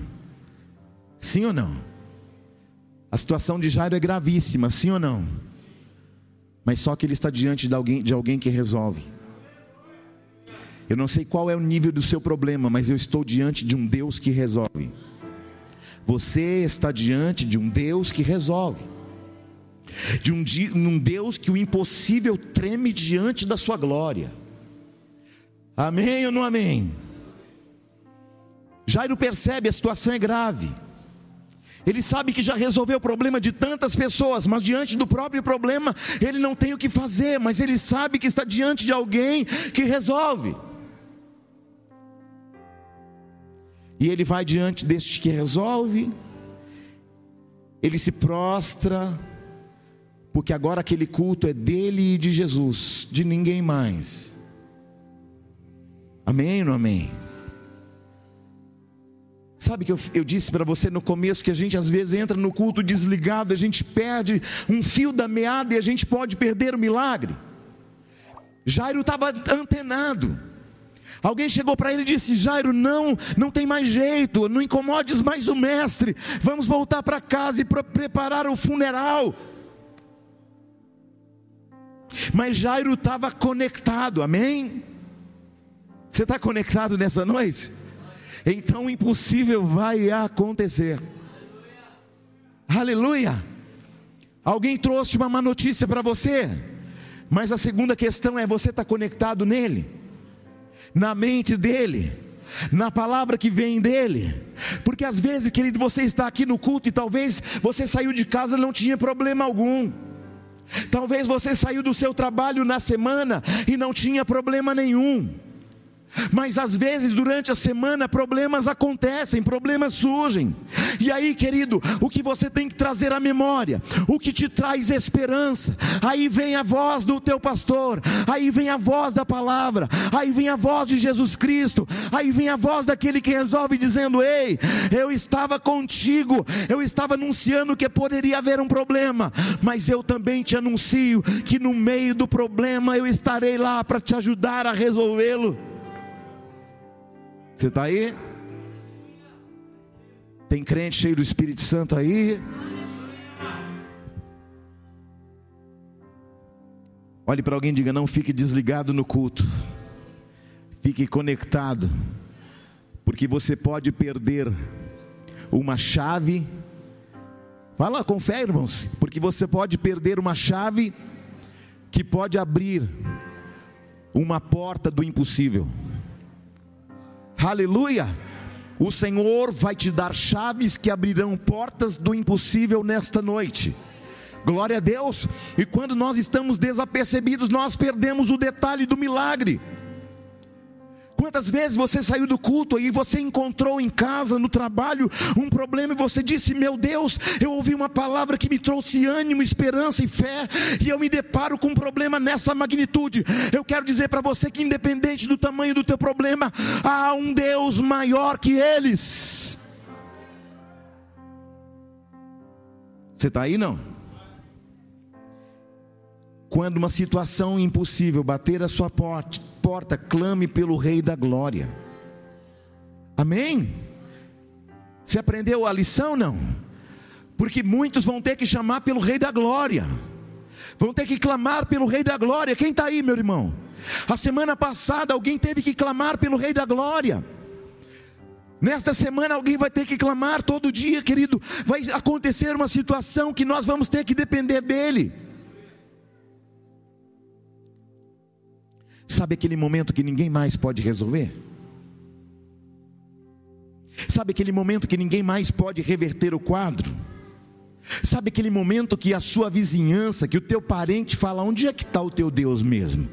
Sim ou não? A situação de Jairo é gravíssima, sim ou não? Mas só que ele está diante de alguém, de alguém que resolve. Eu não sei qual é o nível do seu problema, mas eu estou diante de um Deus que resolve. Você está diante de um Deus que resolve, de um, de um Deus que o impossível treme diante da sua glória. Amém ou não amém? Jairo percebe a situação é grave. Ele sabe que já resolveu o problema de tantas pessoas, mas diante do próprio problema, ele não tem o que fazer, mas ele sabe que está diante de alguém que resolve. E ele vai diante deste que resolve, ele se prostra, porque agora aquele culto é dele e de Jesus, de ninguém mais. Amém ou amém? Sabe que eu, eu disse para você no começo que a gente às vezes entra no culto desligado, a gente perde um fio da meada e a gente pode perder o milagre. Jairo estava antenado. Alguém chegou para ele e disse: Jairo, não, não tem mais jeito, não incomodes mais o mestre, vamos voltar para casa e preparar o funeral. Mas Jairo estava conectado, amém? Você está conectado nessa noite? então o impossível vai acontecer. Aleluia. Aleluia. Alguém trouxe uma má notícia para você, mas a segunda questão é: você está conectado nele, na mente dele, na palavra que vem dele, porque às vezes, querido, você está aqui no culto e talvez você saiu de casa e não tinha problema algum. Talvez você saiu do seu trabalho na semana e não tinha problema nenhum. Mas às vezes durante a semana problemas acontecem, problemas surgem. E aí, querido, o que você tem que trazer à memória, o que te traz esperança, aí vem a voz do teu pastor, aí vem a voz da palavra, aí vem a voz de Jesus Cristo, aí vem a voz daquele que resolve dizendo: Ei, eu estava contigo, eu estava anunciando que poderia haver um problema, mas eu também te anuncio que no meio do problema eu estarei lá para te ajudar a resolvê-lo. Você está aí? Tem crente cheio do Espírito Santo aí? Olhe para alguém e diga: não fique desligado no culto, fique conectado, porque você pode perder uma chave. Fala com irmãos, porque você pode perder uma chave que pode abrir uma porta do impossível. Aleluia! O Senhor vai te dar chaves que abrirão portas do impossível nesta noite. Glória a Deus. E quando nós estamos desapercebidos, nós perdemos o detalhe do milagre. Quantas vezes você saiu do culto e você encontrou em casa, no trabalho, um problema e você disse: Meu Deus, eu ouvi uma palavra que me trouxe ânimo, esperança e fé, e eu me deparo com um problema nessa magnitude. Eu quero dizer para você que, independente do tamanho do teu problema, há um Deus maior que eles. Você está aí não? Quando uma situação impossível bater a sua porta, porta, clame pelo Rei da Glória. Amém? Você aprendeu a lição? Não? Porque muitos vão ter que chamar pelo Rei da Glória, vão ter que clamar pelo Rei da Glória. Quem está aí, meu irmão? A semana passada alguém teve que clamar pelo Rei da Glória. Nesta semana alguém vai ter que clamar todo dia, querido. Vai acontecer uma situação que nós vamos ter que depender dele. Sabe aquele momento que ninguém mais pode resolver? Sabe aquele momento que ninguém mais pode reverter o quadro? Sabe aquele momento que a sua vizinhança, que o teu parente fala: onde é que está o teu Deus mesmo?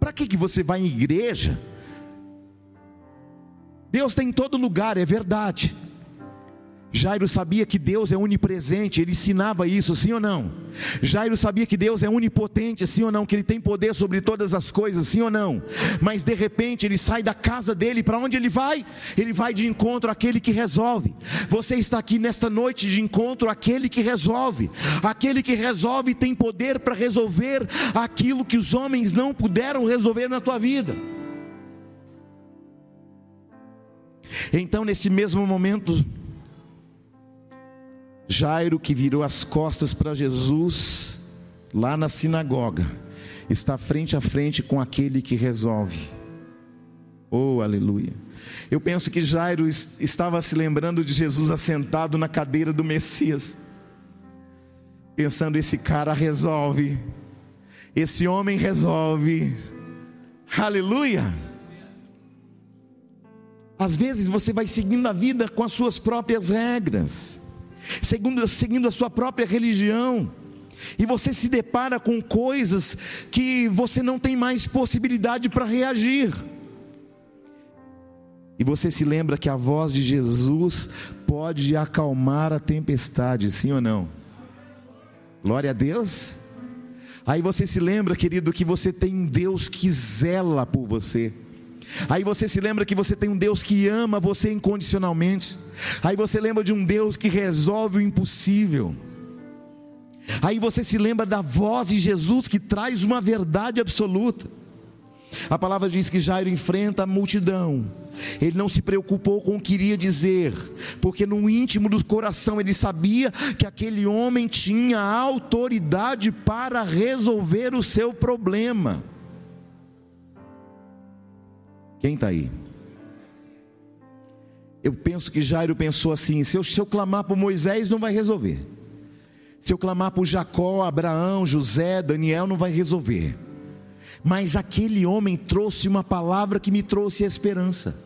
Para que, que você vai em igreja? Deus está em todo lugar, é verdade. Jairo sabia que Deus é onipresente, ele ensinava isso, sim ou não? Jairo sabia que Deus é onipotente, sim ou não? Que ele tem poder sobre todas as coisas, sim ou não? Mas de repente ele sai da casa dele, para onde ele vai? Ele vai de encontro àquele que resolve. Você está aqui nesta noite de encontro àquele que resolve. Aquele que resolve tem poder para resolver aquilo que os homens não puderam resolver na tua vida. Então, nesse mesmo momento, Jairo, que virou as costas para Jesus, lá na sinagoga, está frente a frente com aquele que resolve. Oh, aleluia. Eu penso que Jairo estava se lembrando de Jesus assentado na cadeira do Messias, pensando: esse cara resolve, esse homem resolve, aleluia. Às vezes você vai seguindo a vida com as suas próprias regras, seguindo, seguindo a sua própria religião, e você se depara com coisas que você não tem mais possibilidade para reagir. E você se lembra que a voz de Jesus pode acalmar a tempestade, sim ou não? Glória a Deus. Aí você se lembra, querido, que você tem um Deus que zela por você. Aí você se lembra que você tem um Deus que ama você incondicionalmente. Aí você lembra de um Deus que resolve o impossível. Aí você se lembra da voz de Jesus que traz uma verdade absoluta. A palavra diz que Jairo enfrenta a multidão. Ele não se preocupou com o que iria dizer, porque no íntimo do coração ele sabia que aquele homem tinha autoridade para resolver o seu problema. Quem está aí? Eu penso que Jairo pensou assim: se eu, se eu clamar por Moisés, não vai resolver. Se eu clamar por Jacó, Abraão, José, Daniel, não vai resolver. Mas aquele homem trouxe uma palavra que me trouxe esperança.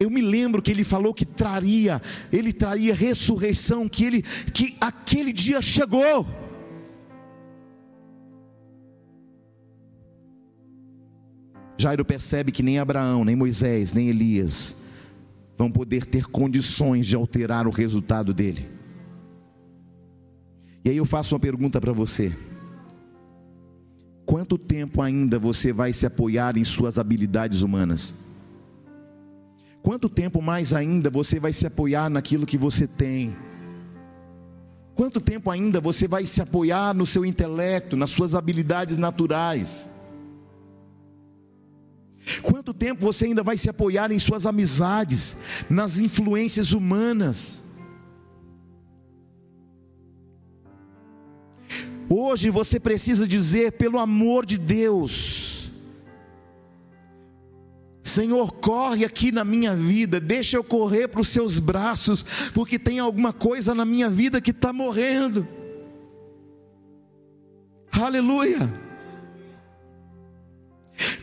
Eu me lembro que ele falou que traria, ele traria ressurreição, que ele que aquele dia chegou. Jairo percebe que nem Abraão, nem Moisés, nem Elias vão poder ter condições de alterar o resultado dele. E aí eu faço uma pergunta para você: quanto tempo ainda você vai se apoiar em suas habilidades humanas? Quanto tempo mais ainda você vai se apoiar naquilo que você tem? Quanto tempo ainda você vai se apoiar no seu intelecto, nas suas habilidades naturais? Quanto tempo você ainda vai se apoiar em suas amizades, nas influências humanas? Hoje você precisa dizer, pelo amor de Deus, Senhor, corre aqui na minha vida, deixa eu correr para os seus braços, porque tem alguma coisa na minha vida que está morrendo. Aleluia.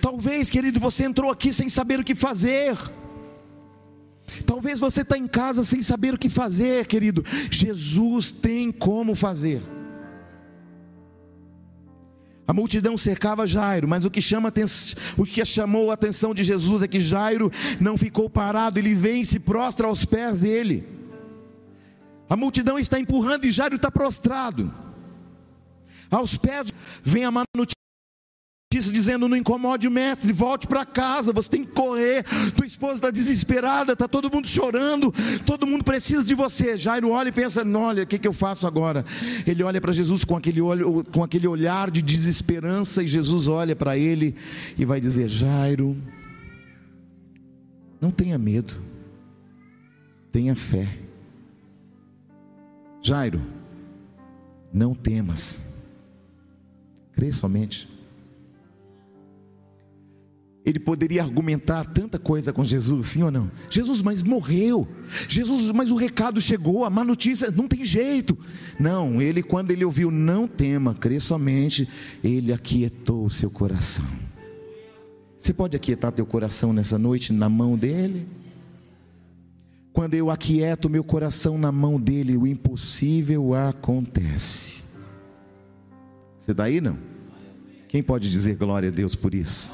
Talvez, querido, você entrou aqui sem saber o que fazer. Talvez você está em casa sem saber o que fazer, querido. Jesus tem como fazer. A multidão cercava Jairo, mas o que, chama o que chamou a atenção de Jesus é que Jairo não ficou parado, ele vem e se prostra aos pés dele. A multidão está empurrando e Jairo está prostrado. Aos pés vem a má dizendo: não incomode o mestre, volte para casa, você tem que correr. Tua esposa está desesperada, está todo mundo chorando, todo mundo precisa de você. Jairo olha e pensa: olha, o que, que eu faço agora? Ele olha para Jesus com aquele, olho, com aquele olhar de desesperança, e Jesus olha para ele e vai dizer: Jairo, não tenha medo, tenha fé. Jairo, não temas, crê somente. Ele poderia argumentar tanta coisa com Jesus, sim ou não? Jesus, mas morreu. Jesus, mas o recado chegou, a má notícia, não tem jeito. Não, ele, quando ele ouviu, não tema, crê somente, ele aquietou o seu coração. Você pode aquietar teu coração nessa noite na mão dele? Quando eu aquieto meu coração na mão dele, o impossível acontece. Você está aí não? Quem pode dizer glória a Deus por isso?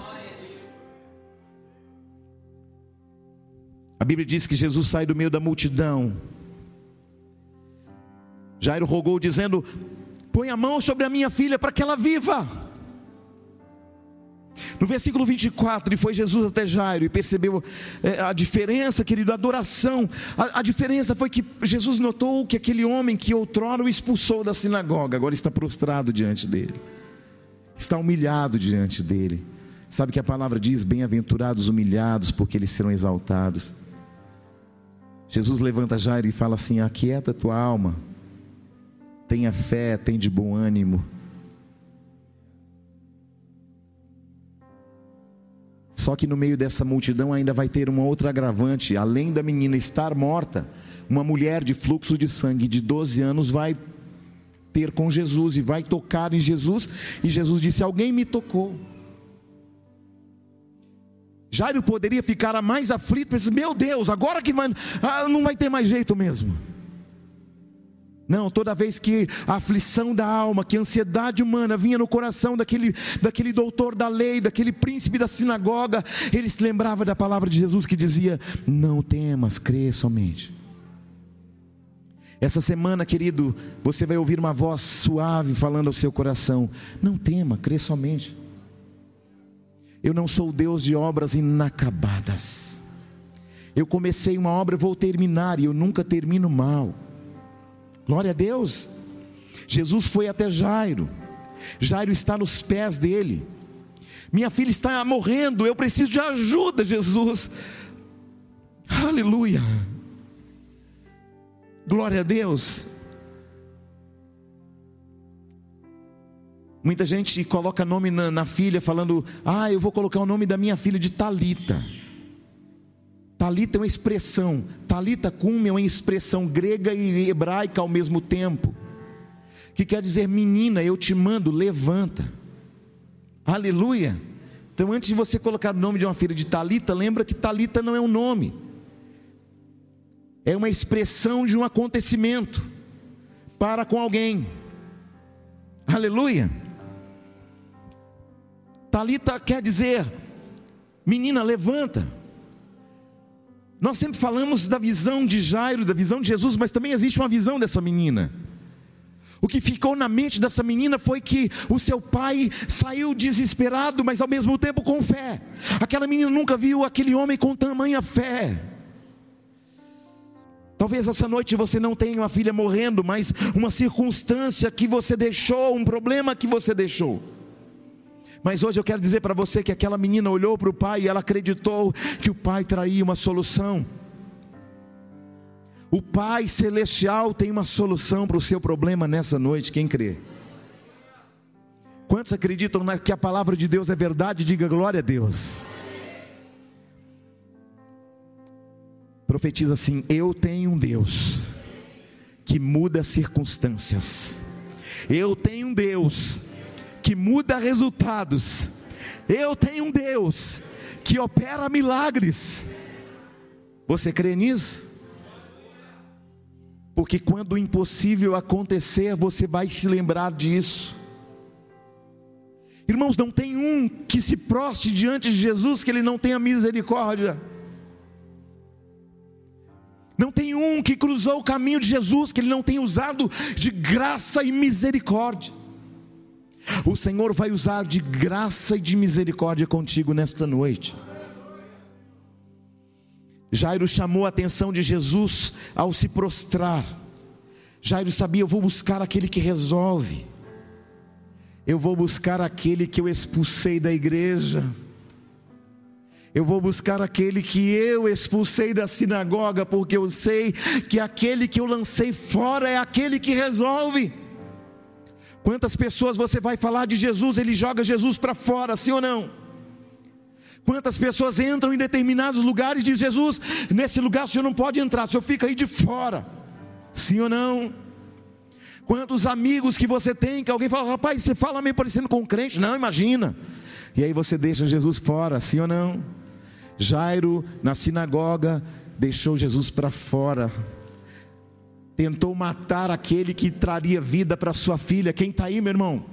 A Bíblia diz que Jesus sai do meio da multidão. Jairo rogou, dizendo: Põe a mão sobre a minha filha para que ela viva. No versículo 24, e foi Jesus até Jairo e percebeu é, a diferença, querido, a adoração. A, a, diferença foi que Jesus notou que aquele homem que outrora o expulsou da sinagoga, agora está prostrado diante dele, está humilhado diante dele. Sabe que a palavra diz: Bem-aventurados humilhados, porque eles serão exaltados. Jesus levanta Jairo e fala assim: Aquieta tua alma, tenha fé, tem de bom ânimo. Só que no meio dessa multidão ainda vai ter uma outra agravante, além da menina estar morta, uma mulher de fluxo de sangue de 12 anos vai ter com Jesus e vai tocar em Jesus, e Jesus disse: Alguém me tocou. Jairo poderia ficar mais aflito, pensando, meu Deus, agora que vai, ah, não vai ter mais jeito mesmo. Não, toda vez que a aflição da alma, que a ansiedade humana vinha no coração daquele, daquele doutor da lei, daquele príncipe da sinagoga, ele se lembrava da palavra de Jesus que dizia: Não temas, crê somente. Essa semana, querido, você vai ouvir uma voz suave falando ao seu coração: Não tema, crê somente. Eu não sou Deus de obras inacabadas. Eu comecei uma obra, vou terminar e eu nunca termino mal. Glória a Deus. Jesus foi até Jairo. Jairo está nos pés dele. Minha filha está morrendo, eu preciso de ajuda, Jesus. Aleluia. Glória a Deus. Muita gente coloca nome na, na, filha falando: "Ah, eu vou colocar o nome da minha filha de Talita". Talita é uma expressão, Talita cum é uma expressão grega e hebraica ao mesmo tempo, que quer dizer menina, eu te mando, levanta. Aleluia. Então, antes de você colocar o nome de uma filha de Talita, lembra que Talita não é um nome. É uma expressão de um acontecimento para com alguém. Aleluia. Talita quer dizer, menina, levanta. Nós sempre falamos da visão de Jairo, da visão de Jesus, mas também existe uma visão dessa menina. O que ficou na mente dessa menina foi que o seu pai saiu desesperado, mas ao mesmo tempo com fé. Aquela menina nunca viu aquele homem com tamanha fé. Talvez essa noite você não tenha uma filha morrendo, mas uma circunstância que você deixou, um problema que você deixou. Mas hoje eu quero dizer para você que aquela menina olhou para o pai e ela acreditou que o pai traria uma solução. O Pai Celestial tem uma solução para o seu problema nessa noite, quem crê? Quantos acreditam que a palavra de Deus é verdade? Diga glória a Deus. Profetiza assim: Eu tenho um Deus que muda circunstâncias. Eu tenho um Deus que muda resultados. Eu tenho um Deus que opera milagres. Você crê nisso? Porque quando o impossível acontecer, você vai se lembrar disso. Irmãos, não tem um que se proste diante de Jesus que ele não tenha misericórdia. Não tem um que cruzou o caminho de Jesus que ele não tenha usado de graça e misericórdia. O Senhor vai usar de graça e de misericórdia contigo nesta noite. Jairo chamou a atenção de Jesus ao se prostrar. Jairo sabia: eu vou buscar aquele que resolve, eu vou buscar aquele que eu expulsei da igreja, eu vou buscar aquele que eu expulsei da sinagoga, porque eu sei que aquele que eu lancei fora é aquele que resolve. Quantas pessoas você vai falar de Jesus, ele joga Jesus para fora, sim ou não? Quantas pessoas entram em determinados lugares e diz Jesus, nesse lugar o senhor não pode entrar, o senhor fica aí de fora, sim ou não? Quantos amigos que você tem que alguém fala, rapaz, você fala meio parecendo com um crente, não, imagina. E aí você deixa Jesus fora, sim ou não? Jairo na sinagoga deixou Jesus para fora tentou matar aquele que traria vida para sua filha. Quem está aí, meu irmão?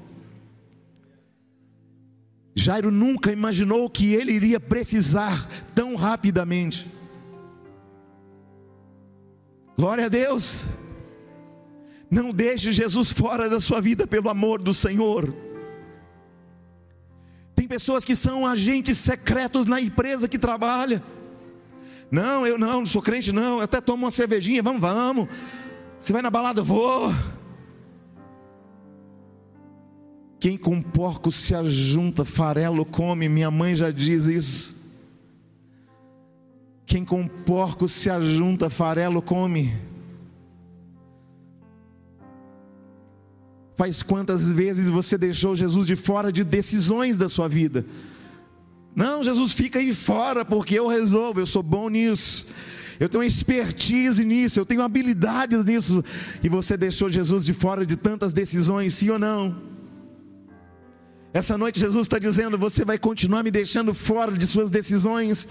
Jairo nunca imaginou que ele iria precisar tão rapidamente. Glória a Deus. Não deixe Jesus fora da sua vida pelo amor do Senhor. Tem pessoas que são agentes secretos na empresa que trabalha. Não, eu não, não sou crente, não. Eu até tomo uma cervejinha, vamos, vamos. Você vai na balada? Vou. Quem com porco se ajunta, farelo come, minha mãe já diz isso. Quem com porco se ajunta, farelo come. Faz quantas vezes você deixou Jesus de fora de decisões da sua vida? Não, Jesus, fica aí fora, porque eu resolvo, eu sou bom nisso. Eu tenho expertise nisso, eu tenho habilidades nisso. E você deixou Jesus de fora de tantas decisões, sim ou não? Essa noite Jesus está dizendo: você vai continuar me deixando fora de suas decisões,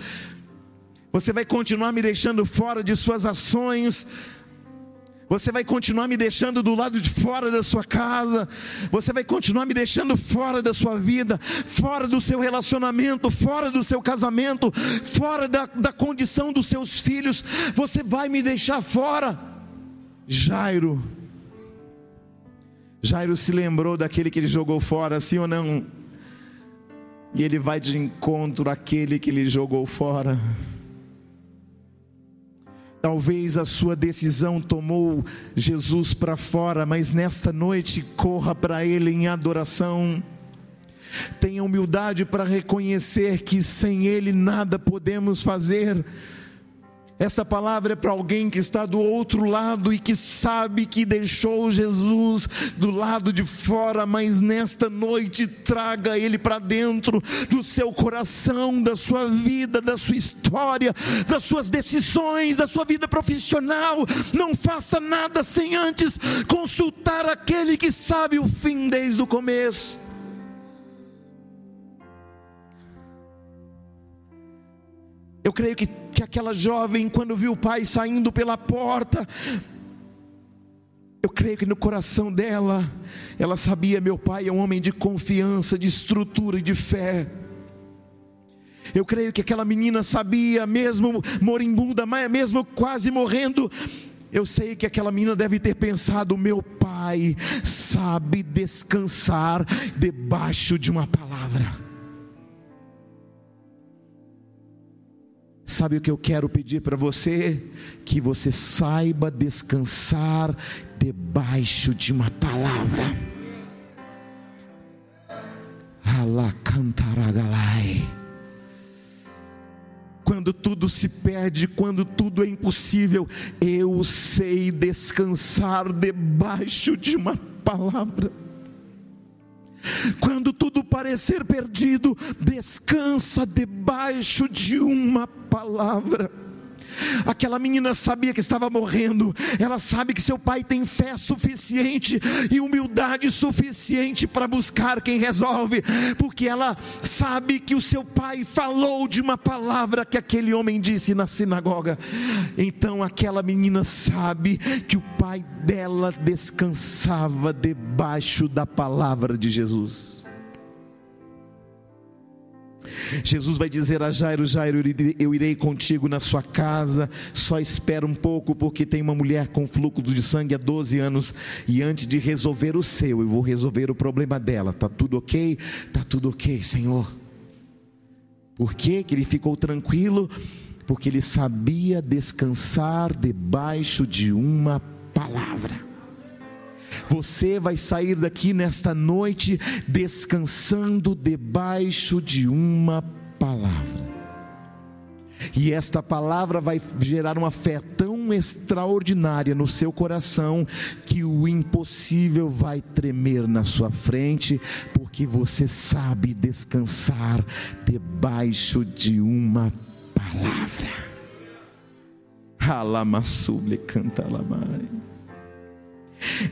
você vai continuar me deixando fora de suas ações, você vai continuar me deixando do lado de fora da sua casa. Você vai continuar me deixando fora da sua vida, fora do seu relacionamento, fora do seu casamento, fora da, da condição dos seus filhos. Você vai me deixar fora. Jairo. Jairo se lembrou daquele que ele jogou fora, sim ou não? E ele vai de encontro àquele que ele jogou fora. Talvez a sua decisão tomou Jesus para fora, mas nesta noite corra para Ele em adoração. Tenha humildade para reconhecer que sem Ele nada podemos fazer essa palavra é para alguém que está do outro lado e que sabe que deixou Jesus do lado de fora, mas nesta noite traga ele para dentro do seu coração, da sua vida, da sua história, das suas decisões, da sua vida profissional. Não faça nada sem antes consultar aquele que sabe o fim desde o começo. Eu creio que, que aquela jovem, quando viu o pai saindo pela porta, eu creio que no coração dela, ela sabia: meu pai é um homem de confiança, de estrutura e de fé. Eu creio que aquela menina sabia, mesmo moribunda, mesmo quase morrendo, eu sei que aquela menina deve ter pensado: meu pai sabe descansar debaixo de uma palavra. Sabe o que eu quero pedir para você? Que você saiba descansar debaixo de uma palavra. Alacantaragalai. Quando tudo se perde, quando tudo é impossível, eu sei descansar debaixo de uma palavra. Quando tudo parecer perdido, descansa debaixo de uma palavra. Aquela menina sabia que estava morrendo, ela sabe que seu pai tem fé suficiente e humildade suficiente para buscar quem resolve, porque ela sabe que o seu pai falou de uma palavra que aquele homem disse na sinagoga. Então aquela menina sabe que o pai dela descansava debaixo da palavra de Jesus. Jesus vai dizer a Jairo: Jairo, eu irei contigo na sua casa, só espera um pouco, porque tem uma mulher com fluxo de sangue há 12 anos, e antes de resolver o seu, eu vou resolver o problema dela. Está tudo ok? Está tudo ok, Senhor. Por que ele ficou tranquilo? Porque ele sabia descansar debaixo de uma palavra. Você vai sair daqui nesta noite descansando debaixo de uma palavra. E esta palavra vai gerar uma fé tão extraordinária no seu coração que o impossível vai tremer na sua frente, porque você sabe descansar debaixo de uma palavra. Alamassuble canta lamai.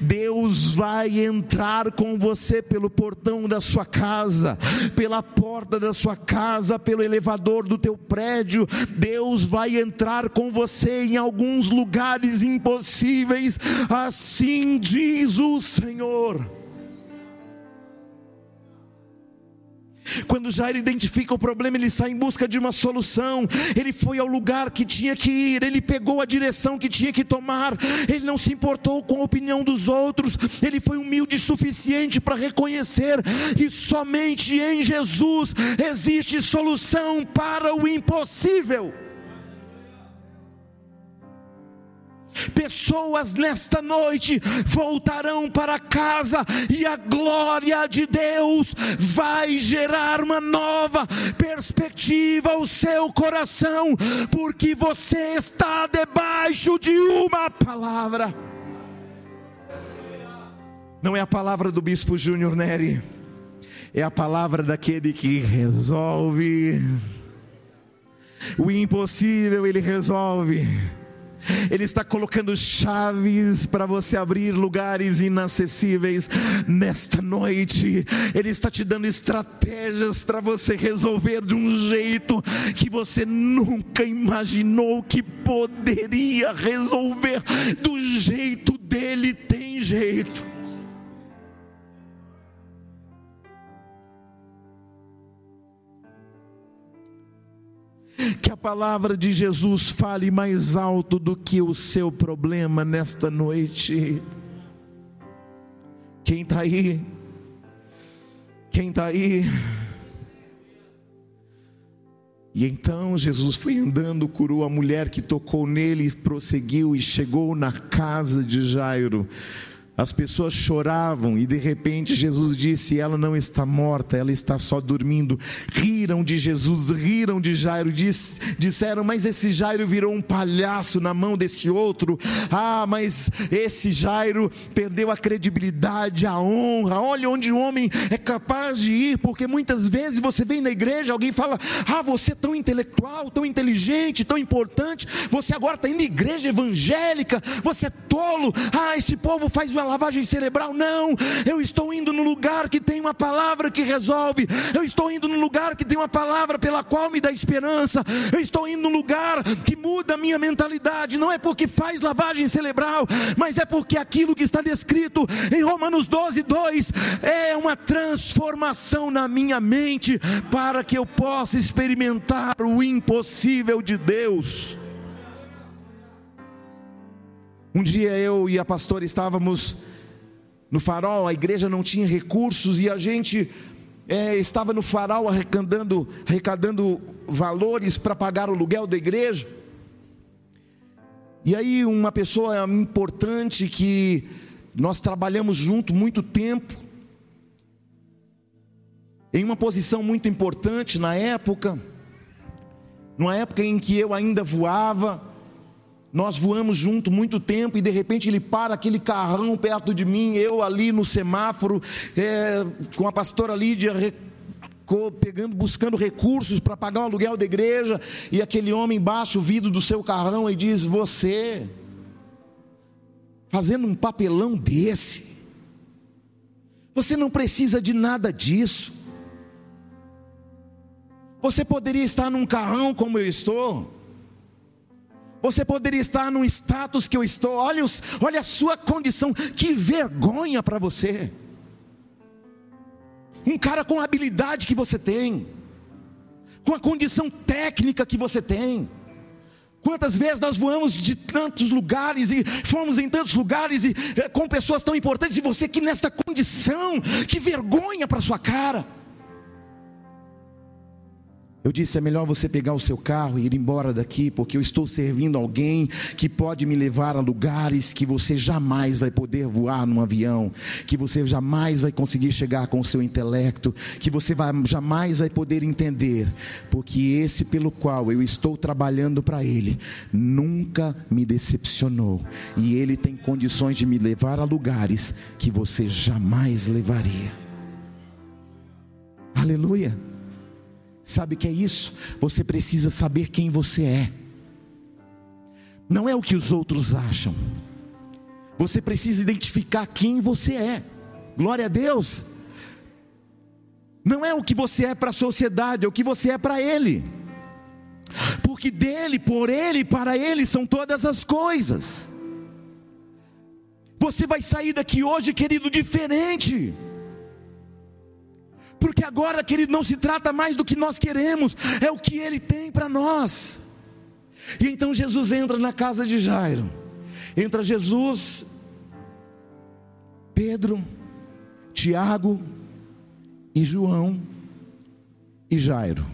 Deus vai entrar com você pelo portão da sua casa, pela porta da sua casa, pelo elevador do teu prédio. Deus vai entrar com você em alguns lugares impossíveis. Assim diz o Senhor. Quando Jairo identifica o problema, ele sai em busca de uma solução. Ele foi ao lugar que tinha que ir, ele pegou a direção que tinha que tomar. Ele não se importou com a opinião dos outros. Ele foi humilde o suficiente para reconhecer que somente em Jesus existe solução para o impossível. Pessoas nesta noite voltarão para casa e a glória de Deus vai gerar uma nova perspectiva ao seu coração, porque você está debaixo de uma palavra. Não é a palavra do bispo Júnior Neri é a palavra daquele que resolve. O impossível ele resolve. Ele está colocando chaves para você abrir lugares inacessíveis nesta noite. Ele está te dando estratégias para você resolver de um jeito que você nunca imaginou que poderia resolver. Do jeito dele tem jeito. Que a palavra de Jesus fale mais alto do que o seu problema nesta noite. Quem está aí? Quem está aí? E então Jesus foi andando, curou a mulher que tocou nele, prosseguiu e chegou na casa de Jairo. As pessoas choravam e de repente Jesus disse: Ela não está morta, ela está só dormindo. Riram de Jesus, riram de Jairo, diz, disseram: Mas esse Jairo virou um palhaço na mão desse outro. Ah, mas esse Jairo perdeu a credibilidade, a honra. Olha onde o homem é capaz de ir, porque muitas vezes você vem na igreja, alguém fala: Ah, você é tão intelectual, tão inteligente, tão importante. Você agora está indo na igreja evangélica, você é tolo. Ah, esse povo faz uma lavagem cerebral. Não, eu estou indo no lugar que tem uma palavra que resolve. Eu estou indo no lugar que tem uma palavra pela qual me dá esperança. Eu estou indo no lugar que muda a minha mentalidade. Não é porque faz lavagem cerebral, mas é porque aquilo que está descrito em Romanos 12, 2 é uma transformação na minha mente para que eu possa experimentar o impossível de Deus. Um dia eu e a pastora estávamos no farol, a igreja não tinha recursos e a gente é, estava no farol arrecadando, arrecadando valores para pagar o aluguel da igreja. E aí uma pessoa importante que nós trabalhamos junto muito tempo, em uma posição muito importante na época, numa época em que eu ainda voava, nós voamos junto muito tempo e de repente ele para aquele carrão perto de mim, eu ali no semáforo, é, com a pastora Lídia pegando, buscando recursos para pagar o aluguel da igreja, e aquele homem baixa o vidro do seu carrão e diz: Você, fazendo um papelão desse, você não precisa de nada disso. Você poderia estar num carrão como eu estou. Você poderia estar num status que eu estou. Olha, os, olha a sua condição. Que vergonha para você. Um cara com a habilidade que você tem, com a condição técnica que você tem. Quantas vezes nós voamos de tantos lugares e fomos em tantos lugares e é, com pessoas tão importantes e você que nesta condição, que vergonha para sua cara. Eu disse: é melhor você pegar o seu carro e ir embora daqui, porque eu estou servindo alguém que pode me levar a lugares que você jamais vai poder voar num avião, que você jamais vai conseguir chegar com o seu intelecto, que você vai, jamais vai poder entender, porque esse pelo qual eu estou trabalhando para Ele nunca me decepcionou, e Ele tem condições de me levar a lugares que você jamais levaria. Aleluia. Sabe o que é isso? Você precisa saber quem você é. Não é o que os outros acham. Você precisa identificar quem você é. Glória a Deus. Não é o que você é para a sociedade, é o que você é para Ele. Porque dele, por Ele, para Ele são todas as coisas. Você vai sair daqui hoje, querido, diferente. Porque agora, querido, não se trata mais do que nós queremos, é o que Ele tem para nós. E então Jesus entra na casa de Jairo. Entra Jesus, Pedro, Tiago e João e Jairo.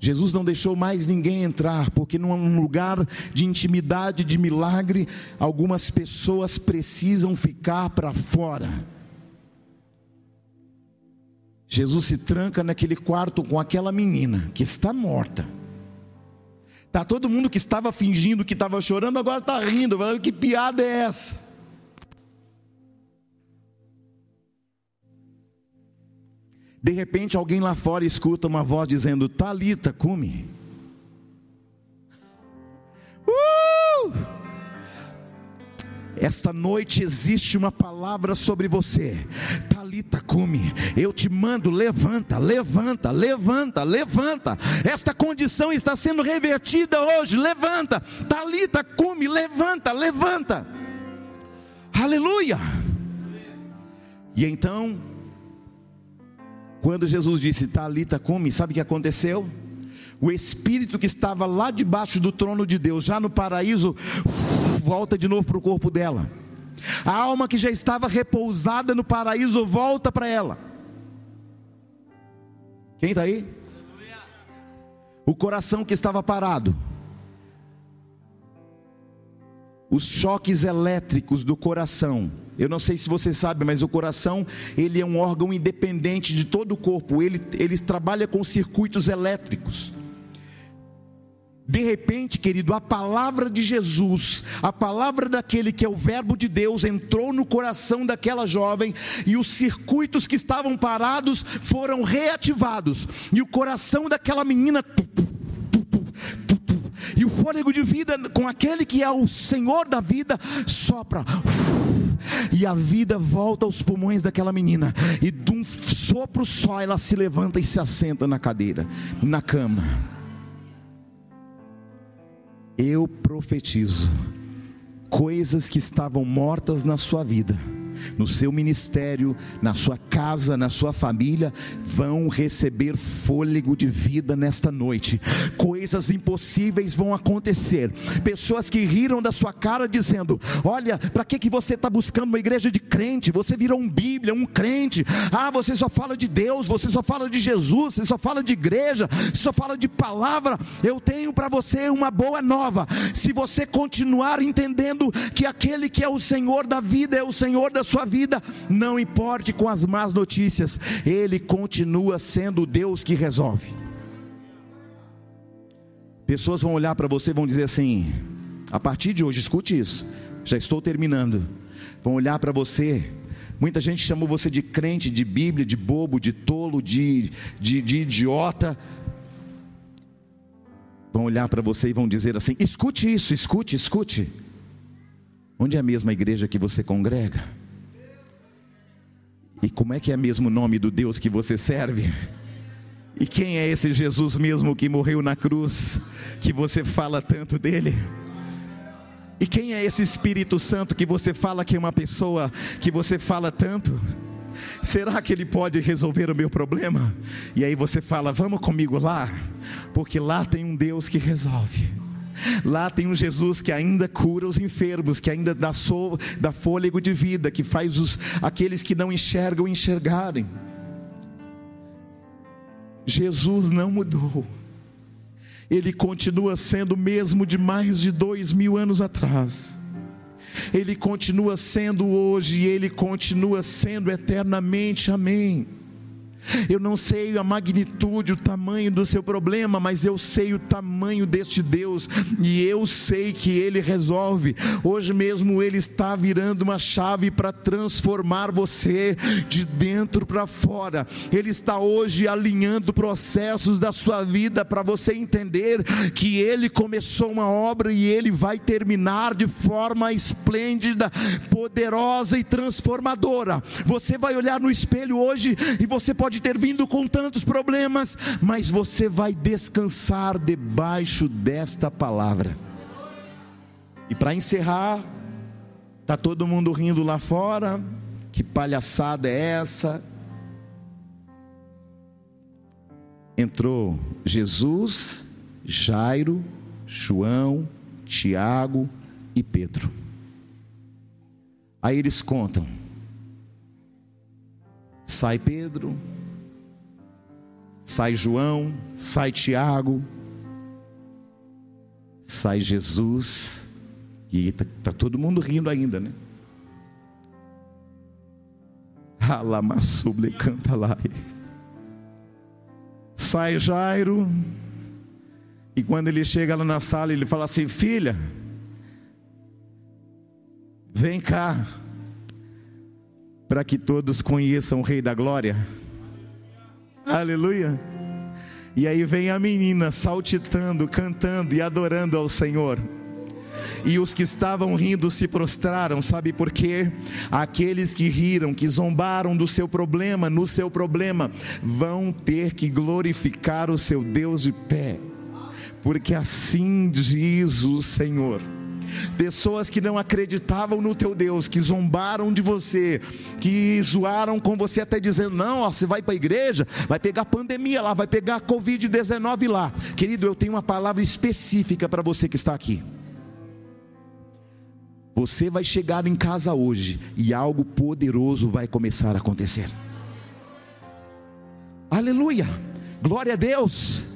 Jesus não deixou mais ninguém entrar, porque num lugar de intimidade, de milagre, algumas pessoas precisam ficar para fora. Jesus se tranca naquele quarto com aquela menina que está morta. Tá todo mundo que estava fingindo que estava chorando agora está rindo, falando que piada é essa? De repente alguém lá fora escuta uma voz dizendo: Talita, cume. Uh! Esta noite existe uma palavra sobre você. Talita cume. Eu te mando, levanta, levanta, levanta, levanta. Esta condição está sendo revertida hoje. Levanta. Talita cume, levanta, levanta. Aleluia. E então, quando Jesus disse Talita cume, sabe o que aconteceu? O espírito que estava lá debaixo do trono de Deus, já no paraíso, volta de novo para o corpo dela. A alma que já estava repousada no paraíso volta para ela. Quem está aí? O coração que estava parado. Os choques elétricos do coração. Eu não sei se você sabe, mas o coração ele é um órgão independente de todo o corpo. Ele, ele trabalha com circuitos elétricos. De repente, querido, a palavra de Jesus, a palavra daquele que é o Verbo de Deus, entrou no coração daquela jovem e os circuitos que estavam parados foram reativados, e o coração daquela menina. E o fôlego de vida com aquele que é o Senhor da vida sopra. E a vida volta aos pulmões daquela menina. E de um sopro só ela se levanta e se assenta na cadeira, na cama eu profetizo coisas que estavam mortas na sua vida no seu ministério, na sua casa, na sua família, vão receber fôlego de vida nesta noite. Coisas impossíveis vão acontecer. Pessoas que riram da sua cara dizendo: Olha, para que, que você está buscando uma igreja de crente? Você virou um Bíblia, um crente. Ah, você só fala de Deus, você só fala de Jesus, você só fala de igreja, você só fala de palavra. Eu tenho para você uma boa nova. Se você continuar entendendo que aquele que é o Senhor da vida é o Senhor da sua vida, não importe com as más notícias, Ele continua sendo Deus que resolve. Pessoas vão olhar para você e vão dizer assim: a partir de hoje, escute isso, já estou terminando. Vão olhar para você, muita gente chamou você de crente, de Bíblia, de bobo, de tolo, de, de, de idiota. Vão olhar para você e vão dizer assim: escute isso, escute, escute. Onde é a mesma igreja que você congrega? E como é que é mesmo o nome do Deus que você serve? E quem é esse Jesus mesmo que morreu na cruz, que você fala tanto dele? E quem é esse Espírito Santo que você fala que é uma pessoa que você fala tanto? Será que ele pode resolver o meu problema? E aí você fala: "Vamos comigo lá", porque lá tem um Deus que resolve. Lá tem um Jesus que ainda cura os enfermos, que ainda dá, so, dá fôlego de vida, que faz os, aqueles que não enxergam enxergarem. Jesus não mudou. Ele continua sendo o mesmo de mais de dois mil anos atrás. Ele continua sendo hoje e ele continua sendo eternamente. Amém. Eu não sei a magnitude, o tamanho do seu problema, mas eu sei o tamanho deste Deus e eu sei que Ele resolve. Hoje mesmo Ele está virando uma chave para transformar você de dentro para fora. Ele está hoje alinhando processos da sua vida para você entender que Ele começou uma obra e Ele vai terminar de forma esplêndida, poderosa e transformadora. Você vai olhar no espelho hoje e você pode pode ter vindo com tantos problemas, mas você vai descansar debaixo desta palavra. E para encerrar, tá todo mundo rindo lá fora. Que palhaçada é essa? Entrou Jesus, Jairo, João, Tiago e Pedro. Aí eles contam. Sai Pedro, sai João, sai Tiago, sai Jesus, e está tá todo mundo rindo ainda, né? Alamassuble canta lá. Sai Jairo, e quando ele chega lá na sala, ele fala assim: Filha, vem cá, para que todos conheçam o Rei da Glória. Aleluia. E aí vem a menina saltitando, cantando e adorando ao Senhor. E os que estavam rindo se prostraram, sabe por quê? Aqueles que riram, que zombaram do seu problema, no seu problema, vão ter que glorificar o seu Deus de pé, porque assim diz o Senhor. Pessoas que não acreditavam no teu Deus, que zombaram de você, que zoaram com você até dizendo: "Não, ó, você vai para a igreja, vai pegar pandemia lá, vai pegar COVID-19 lá". Querido, eu tenho uma palavra específica para você que está aqui. Você vai chegar em casa hoje e algo poderoso vai começar a acontecer. Aleluia! Glória a Deus!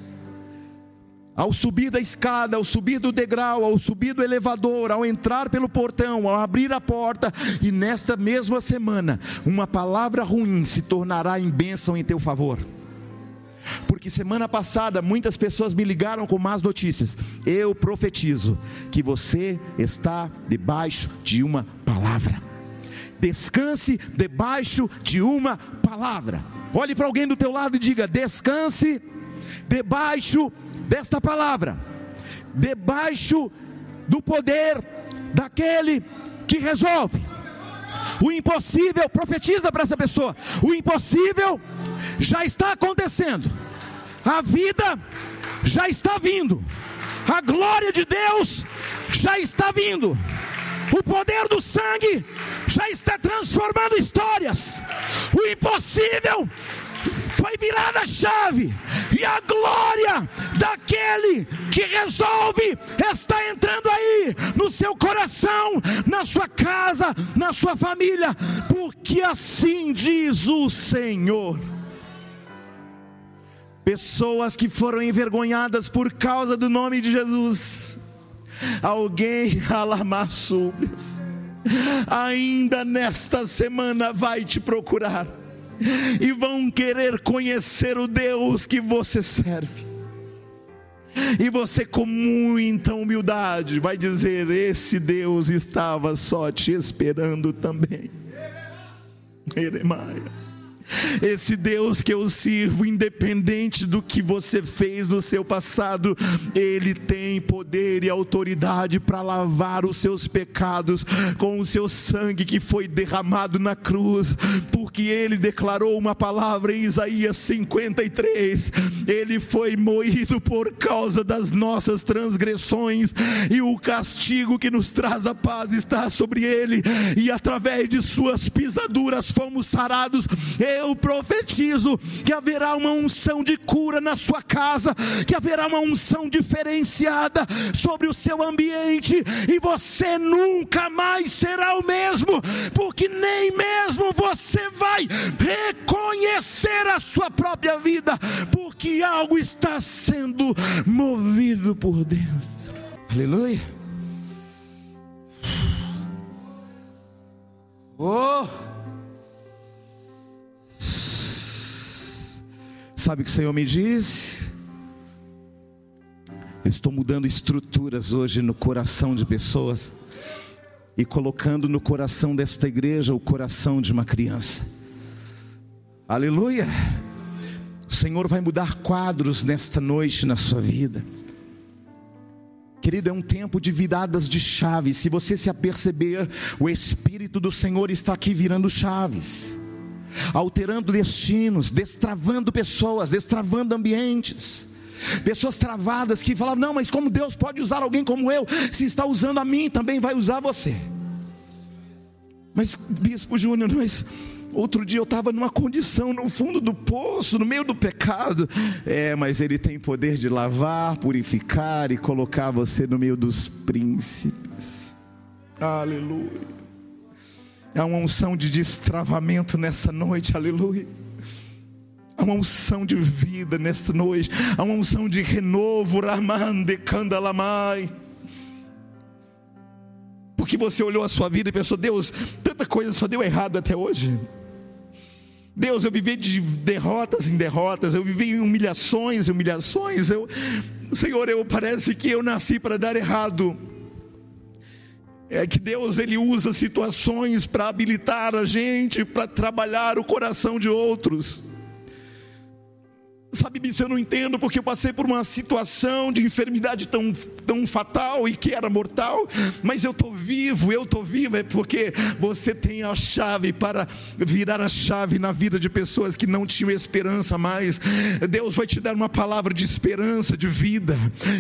Ao subir da escada, ao subir do degrau, ao subir do elevador, ao entrar pelo portão, ao abrir a porta, e nesta mesma semana, uma palavra ruim se tornará em bênção em teu favor. Porque semana passada muitas pessoas me ligaram com más notícias. Eu profetizo que você está debaixo de uma palavra. Descanse debaixo de uma palavra. Olhe para alguém do teu lado e diga: descanse debaixo desta palavra. Debaixo do poder daquele que resolve. O impossível, profetiza para essa pessoa: o impossível já está acontecendo, a vida já está vindo, a glória de Deus já está vindo, o poder do sangue já está transformando histórias, o impossível foi virada a chave, e a glória daquele que resolve está entrando aí no seu coração, na sua casa, na sua família, porque assim diz o Senhor. Pessoas que foram envergonhadas por causa do nome de Jesus, alguém [laughs] alamassúbias, ainda nesta semana vai te procurar [laughs] e vão querer conhecer o Deus que você serve. E você, com muita humildade, vai dizer: Esse Deus estava só te esperando também. Jeremiah. Esse Deus que eu sirvo, independente do que você fez no seu passado, Ele tem poder e autoridade para lavar os seus pecados com o seu sangue que foi derramado na cruz, porque Ele declarou uma palavra em Isaías 53: Ele foi moído por causa das nossas transgressões, e o castigo que nos traz a paz está sobre Ele, e através de Suas pisaduras fomos sarados. Ele eu profetizo que haverá uma unção de cura na sua casa, que haverá uma unção diferenciada sobre o seu ambiente, e você nunca mais será o mesmo, porque nem mesmo você vai reconhecer a sua própria vida, porque algo está sendo movido por dentro. Aleluia. Oh! Sabe o que o Senhor me disse? Eu estou mudando estruturas hoje no coração de pessoas e colocando no coração desta igreja o coração de uma criança. Aleluia! O Senhor vai mudar quadros nesta noite na sua vida. Querido, é um tempo de viradas de chaves. Se você se aperceber, o Espírito do Senhor está aqui virando chaves alterando destinos, destravando pessoas, destravando ambientes. Pessoas travadas que falavam: Não, mas como Deus pode usar alguém como eu? Se está usando a mim, também vai usar você. Mas, Bispo Júnior, mas outro dia eu estava numa condição no fundo do poço, no meio do pecado. É, mas Ele tem poder de lavar, purificar e colocar você no meio dos príncipes. Aleluia. Há uma unção de destravamento nessa noite, aleluia. Há uma unção de vida nesta noite. Há uma unção de renovo, Ramande Candalamai. Porque você olhou a sua vida e pensou, Deus, tanta coisa só deu errado até hoje. Deus, eu vivi de derrotas em derrotas, eu vivi em humilhações em humilhações. Eu, Senhor, eu parece que eu nasci para dar errado é que Deus ele usa situações para habilitar a gente para trabalhar o coração de outros. Sabe, isso eu não entendo porque eu passei por uma situação de enfermidade tão, tão fatal e que era mortal, mas eu estou vivo, eu estou vivo, é porque você tem a chave para virar a chave na vida de pessoas que não tinham esperança mais. Deus vai te dar uma palavra de esperança, de vida.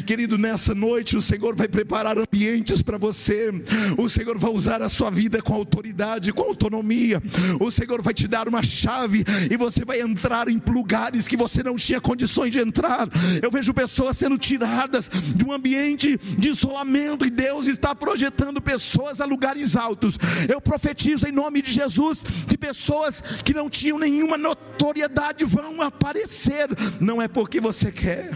Querido, nessa noite o Senhor vai preparar ambientes para você, o Senhor vai usar a sua vida com autoridade, com autonomia, o Senhor vai te dar uma chave e você vai entrar em lugares que você não tinha condições de entrar. Eu vejo pessoas sendo tiradas de um ambiente de isolamento e Deus está projetando pessoas a lugares altos. Eu profetizo em nome de Jesus que pessoas que não tinham nenhuma notoriedade vão aparecer. Não é porque você quer.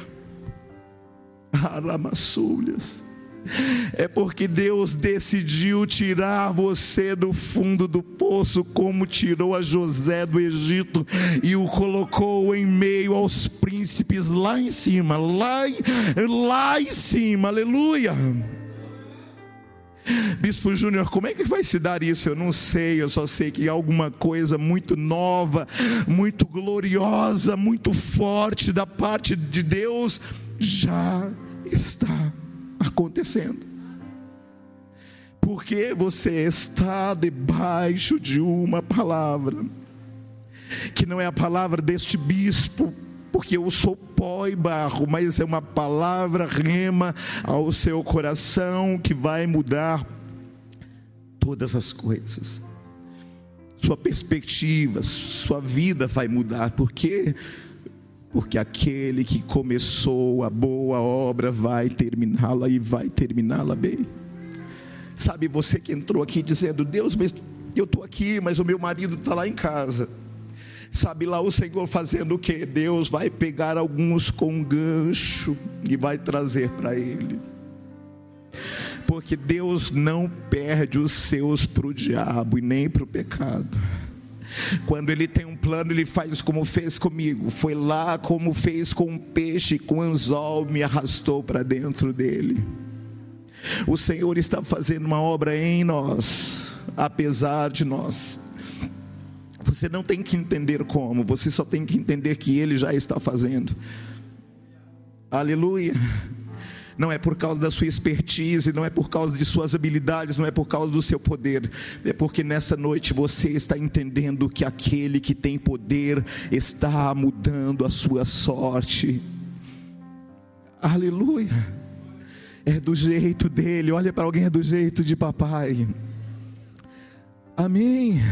Aramassulhas é porque Deus decidiu tirar você do fundo do poço, como tirou a José do Egito e o colocou em meio aos príncipes lá em cima, lá, lá em cima, aleluia. Bispo Júnior, como é que vai se dar isso? Eu não sei, eu só sei que alguma coisa muito nova, muito gloriosa, muito forte da parte de Deus já está acontecendo. Porque você está debaixo de uma palavra, que não é a palavra deste bispo, porque eu sou pó e barro, mas é uma palavra rema ao seu coração que vai mudar todas as coisas. Sua perspectiva, sua vida vai mudar, porque porque aquele que começou a boa obra vai terminá-la e vai terminá-la bem. Sabe, você que entrou aqui dizendo, Deus, mas eu estou aqui, mas o meu marido está lá em casa. Sabe lá o Senhor fazendo o que? Deus vai pegar alguns com gancho e vai trazer para Ele. Porque Deus não perde os seus para o diabo e nem para o pecado. Quando ele tem um plano, ele faz como fez comigo. Foi lá como fez com um peixe, com um anzol, me arrastou para dentro dele. O Senhor está fazendo uma obra em nós, apesar de nós. Você não tem que entender como, você só tem que entender que Ele já está fazendo. Aleluia não é por causa da sua expertise, não é por causa de suas habilidades, não é por causa do seu poder, é porque nessa noite você está entendendo que aquele que tem poder está mudando a sua sorte. Aleluia. É do jeito dele, olha para alguém, é do jeito de papai. Amém.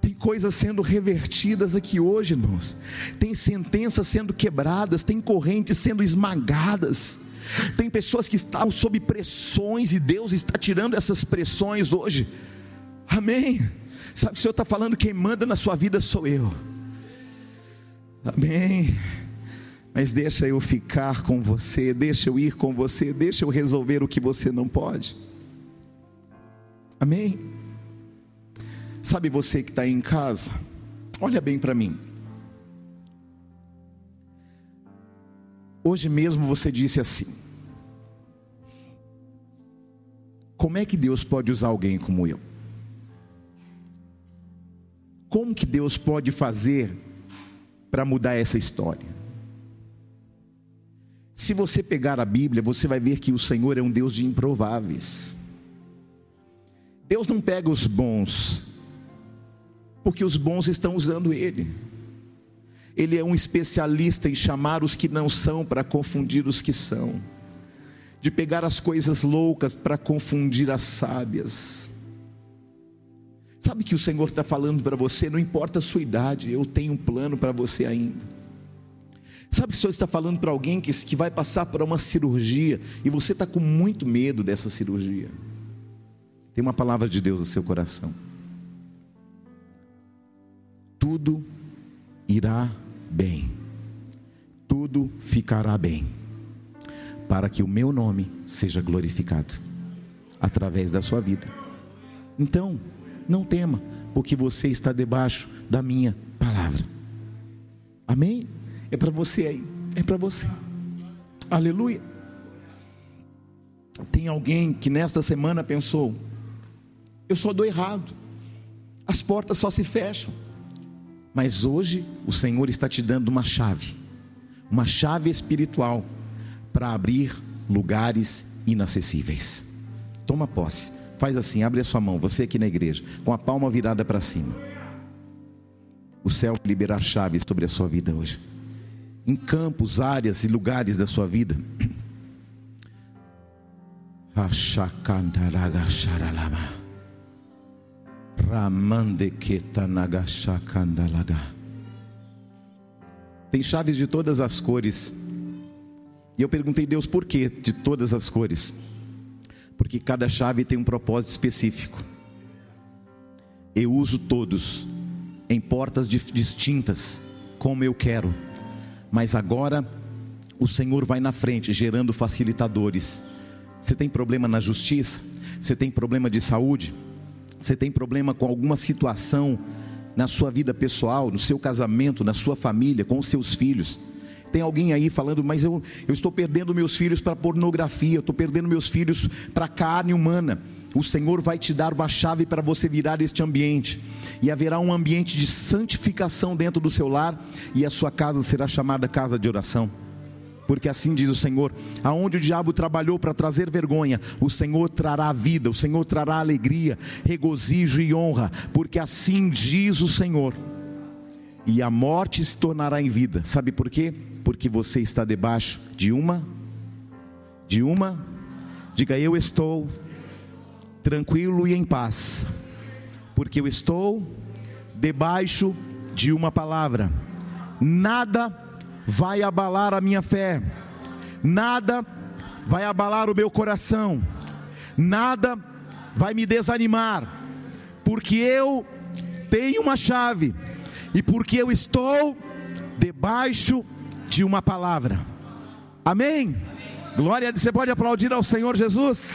Tem coisas sendo revertidas aqui hoje, irmãos. Tem sentenças sendo quebradas, tem correntes sendo esmagadas. Tem pessoas que estão sob pressões e Deus está tirando essas pressões hoje. Amém. Sabe, o Senhor está falando, quem manda na sua vida sou eu. Amém. Mas deixa eu ficar com você, deixa eu ir com você, deixa eu resolver o que você não pode. Amém. Sabe você que está em casa? Olha bem para mim. Hoje mesmo você disse assim: Como é que Deus pode usar alguém como eu? Como que Deus pode fazer para mudar essa história? Se você pegar a Bíblia, você vai ver que o Senhor é um Deus de improváveis. Deus não pega os bons porque os bons estão usando ele. Ele é um especialista em chamar os que não são para confundir os que são, de pegar as coisas loucas para confundir as sábias. Sabe que o Senhor está falando para você, não importa a sua idade, eu tenho um plano para você ainda. Sabe que o Senhor está falando para alguém que, que vai passar por uma cirurgia e você está com muito medo dessa cirurgia? Tem uma palavra de Deus no seu coração tudo irá bem, tudo ficará bem, para que o meu nome seja glorificado através da sua vida. Então, não tema, porque você está debaixo da minha palavra. Amém? É para você aí, é para você. Aleluia. Tem alguém que nesta semana pensou: eu só dou errado, as portas só se fecham Mas hoje o Senhor está te dando uma chave, uma chave espiritual para abrir lugares inacessíveis. Toma posse. Faz assim, abre a sua mão, você aqui na igreja, com a palma virada para cima. O céu liberar chaves sobre a sua vida hoje. Em campos, áreas e lugares da sua vida. [clears throat] Tem chaves de todas as cores. E eu perguntei, Deus, por que de todas as cores? Porque cada chave tem um propósito específico. Eu uso todos em portas distintas, como eu quero. Mas agora o Senhor vai na frente, gerando facilitadores. Você tem problema na justiça? Você tem problema de saúde? Você tem problema com alguma situação na sua vida pessoal, no seu casamento, na sua família, com os seus filhos? Tem alguém aí falando, mas eu, eu estou perdendo meus filhos para pornografia, eu estou perdendo meus filhos para carne humana. O Senhor vai te dar uma chave para você virar este ambiente, e haverá um ambiente de santificação dentro do seu lar, e a sua casa será chamada casa de oração. Porque assim diz o Senhor: aonde o diabo trabalhou para trazer vergonha, o Senhor trará vida, o Senhor trará alegria, regozijo e honra, porque assim diz o Senhor. E a morte se tornará em vida. Sabe por quê? Porque você está debaixo de uma de uma diga eu estou tranquilo e em paz, porque eu estou debaixo de uma palavra. Nada vai abalar a minha fé, nada vai abalar o meu coração, nada vai me desanimar, porque eu tenho uma chave e porque eu estou debaixo de uma palavra. Amém? Glória, você pode aplaudir ao Senhor Jesus?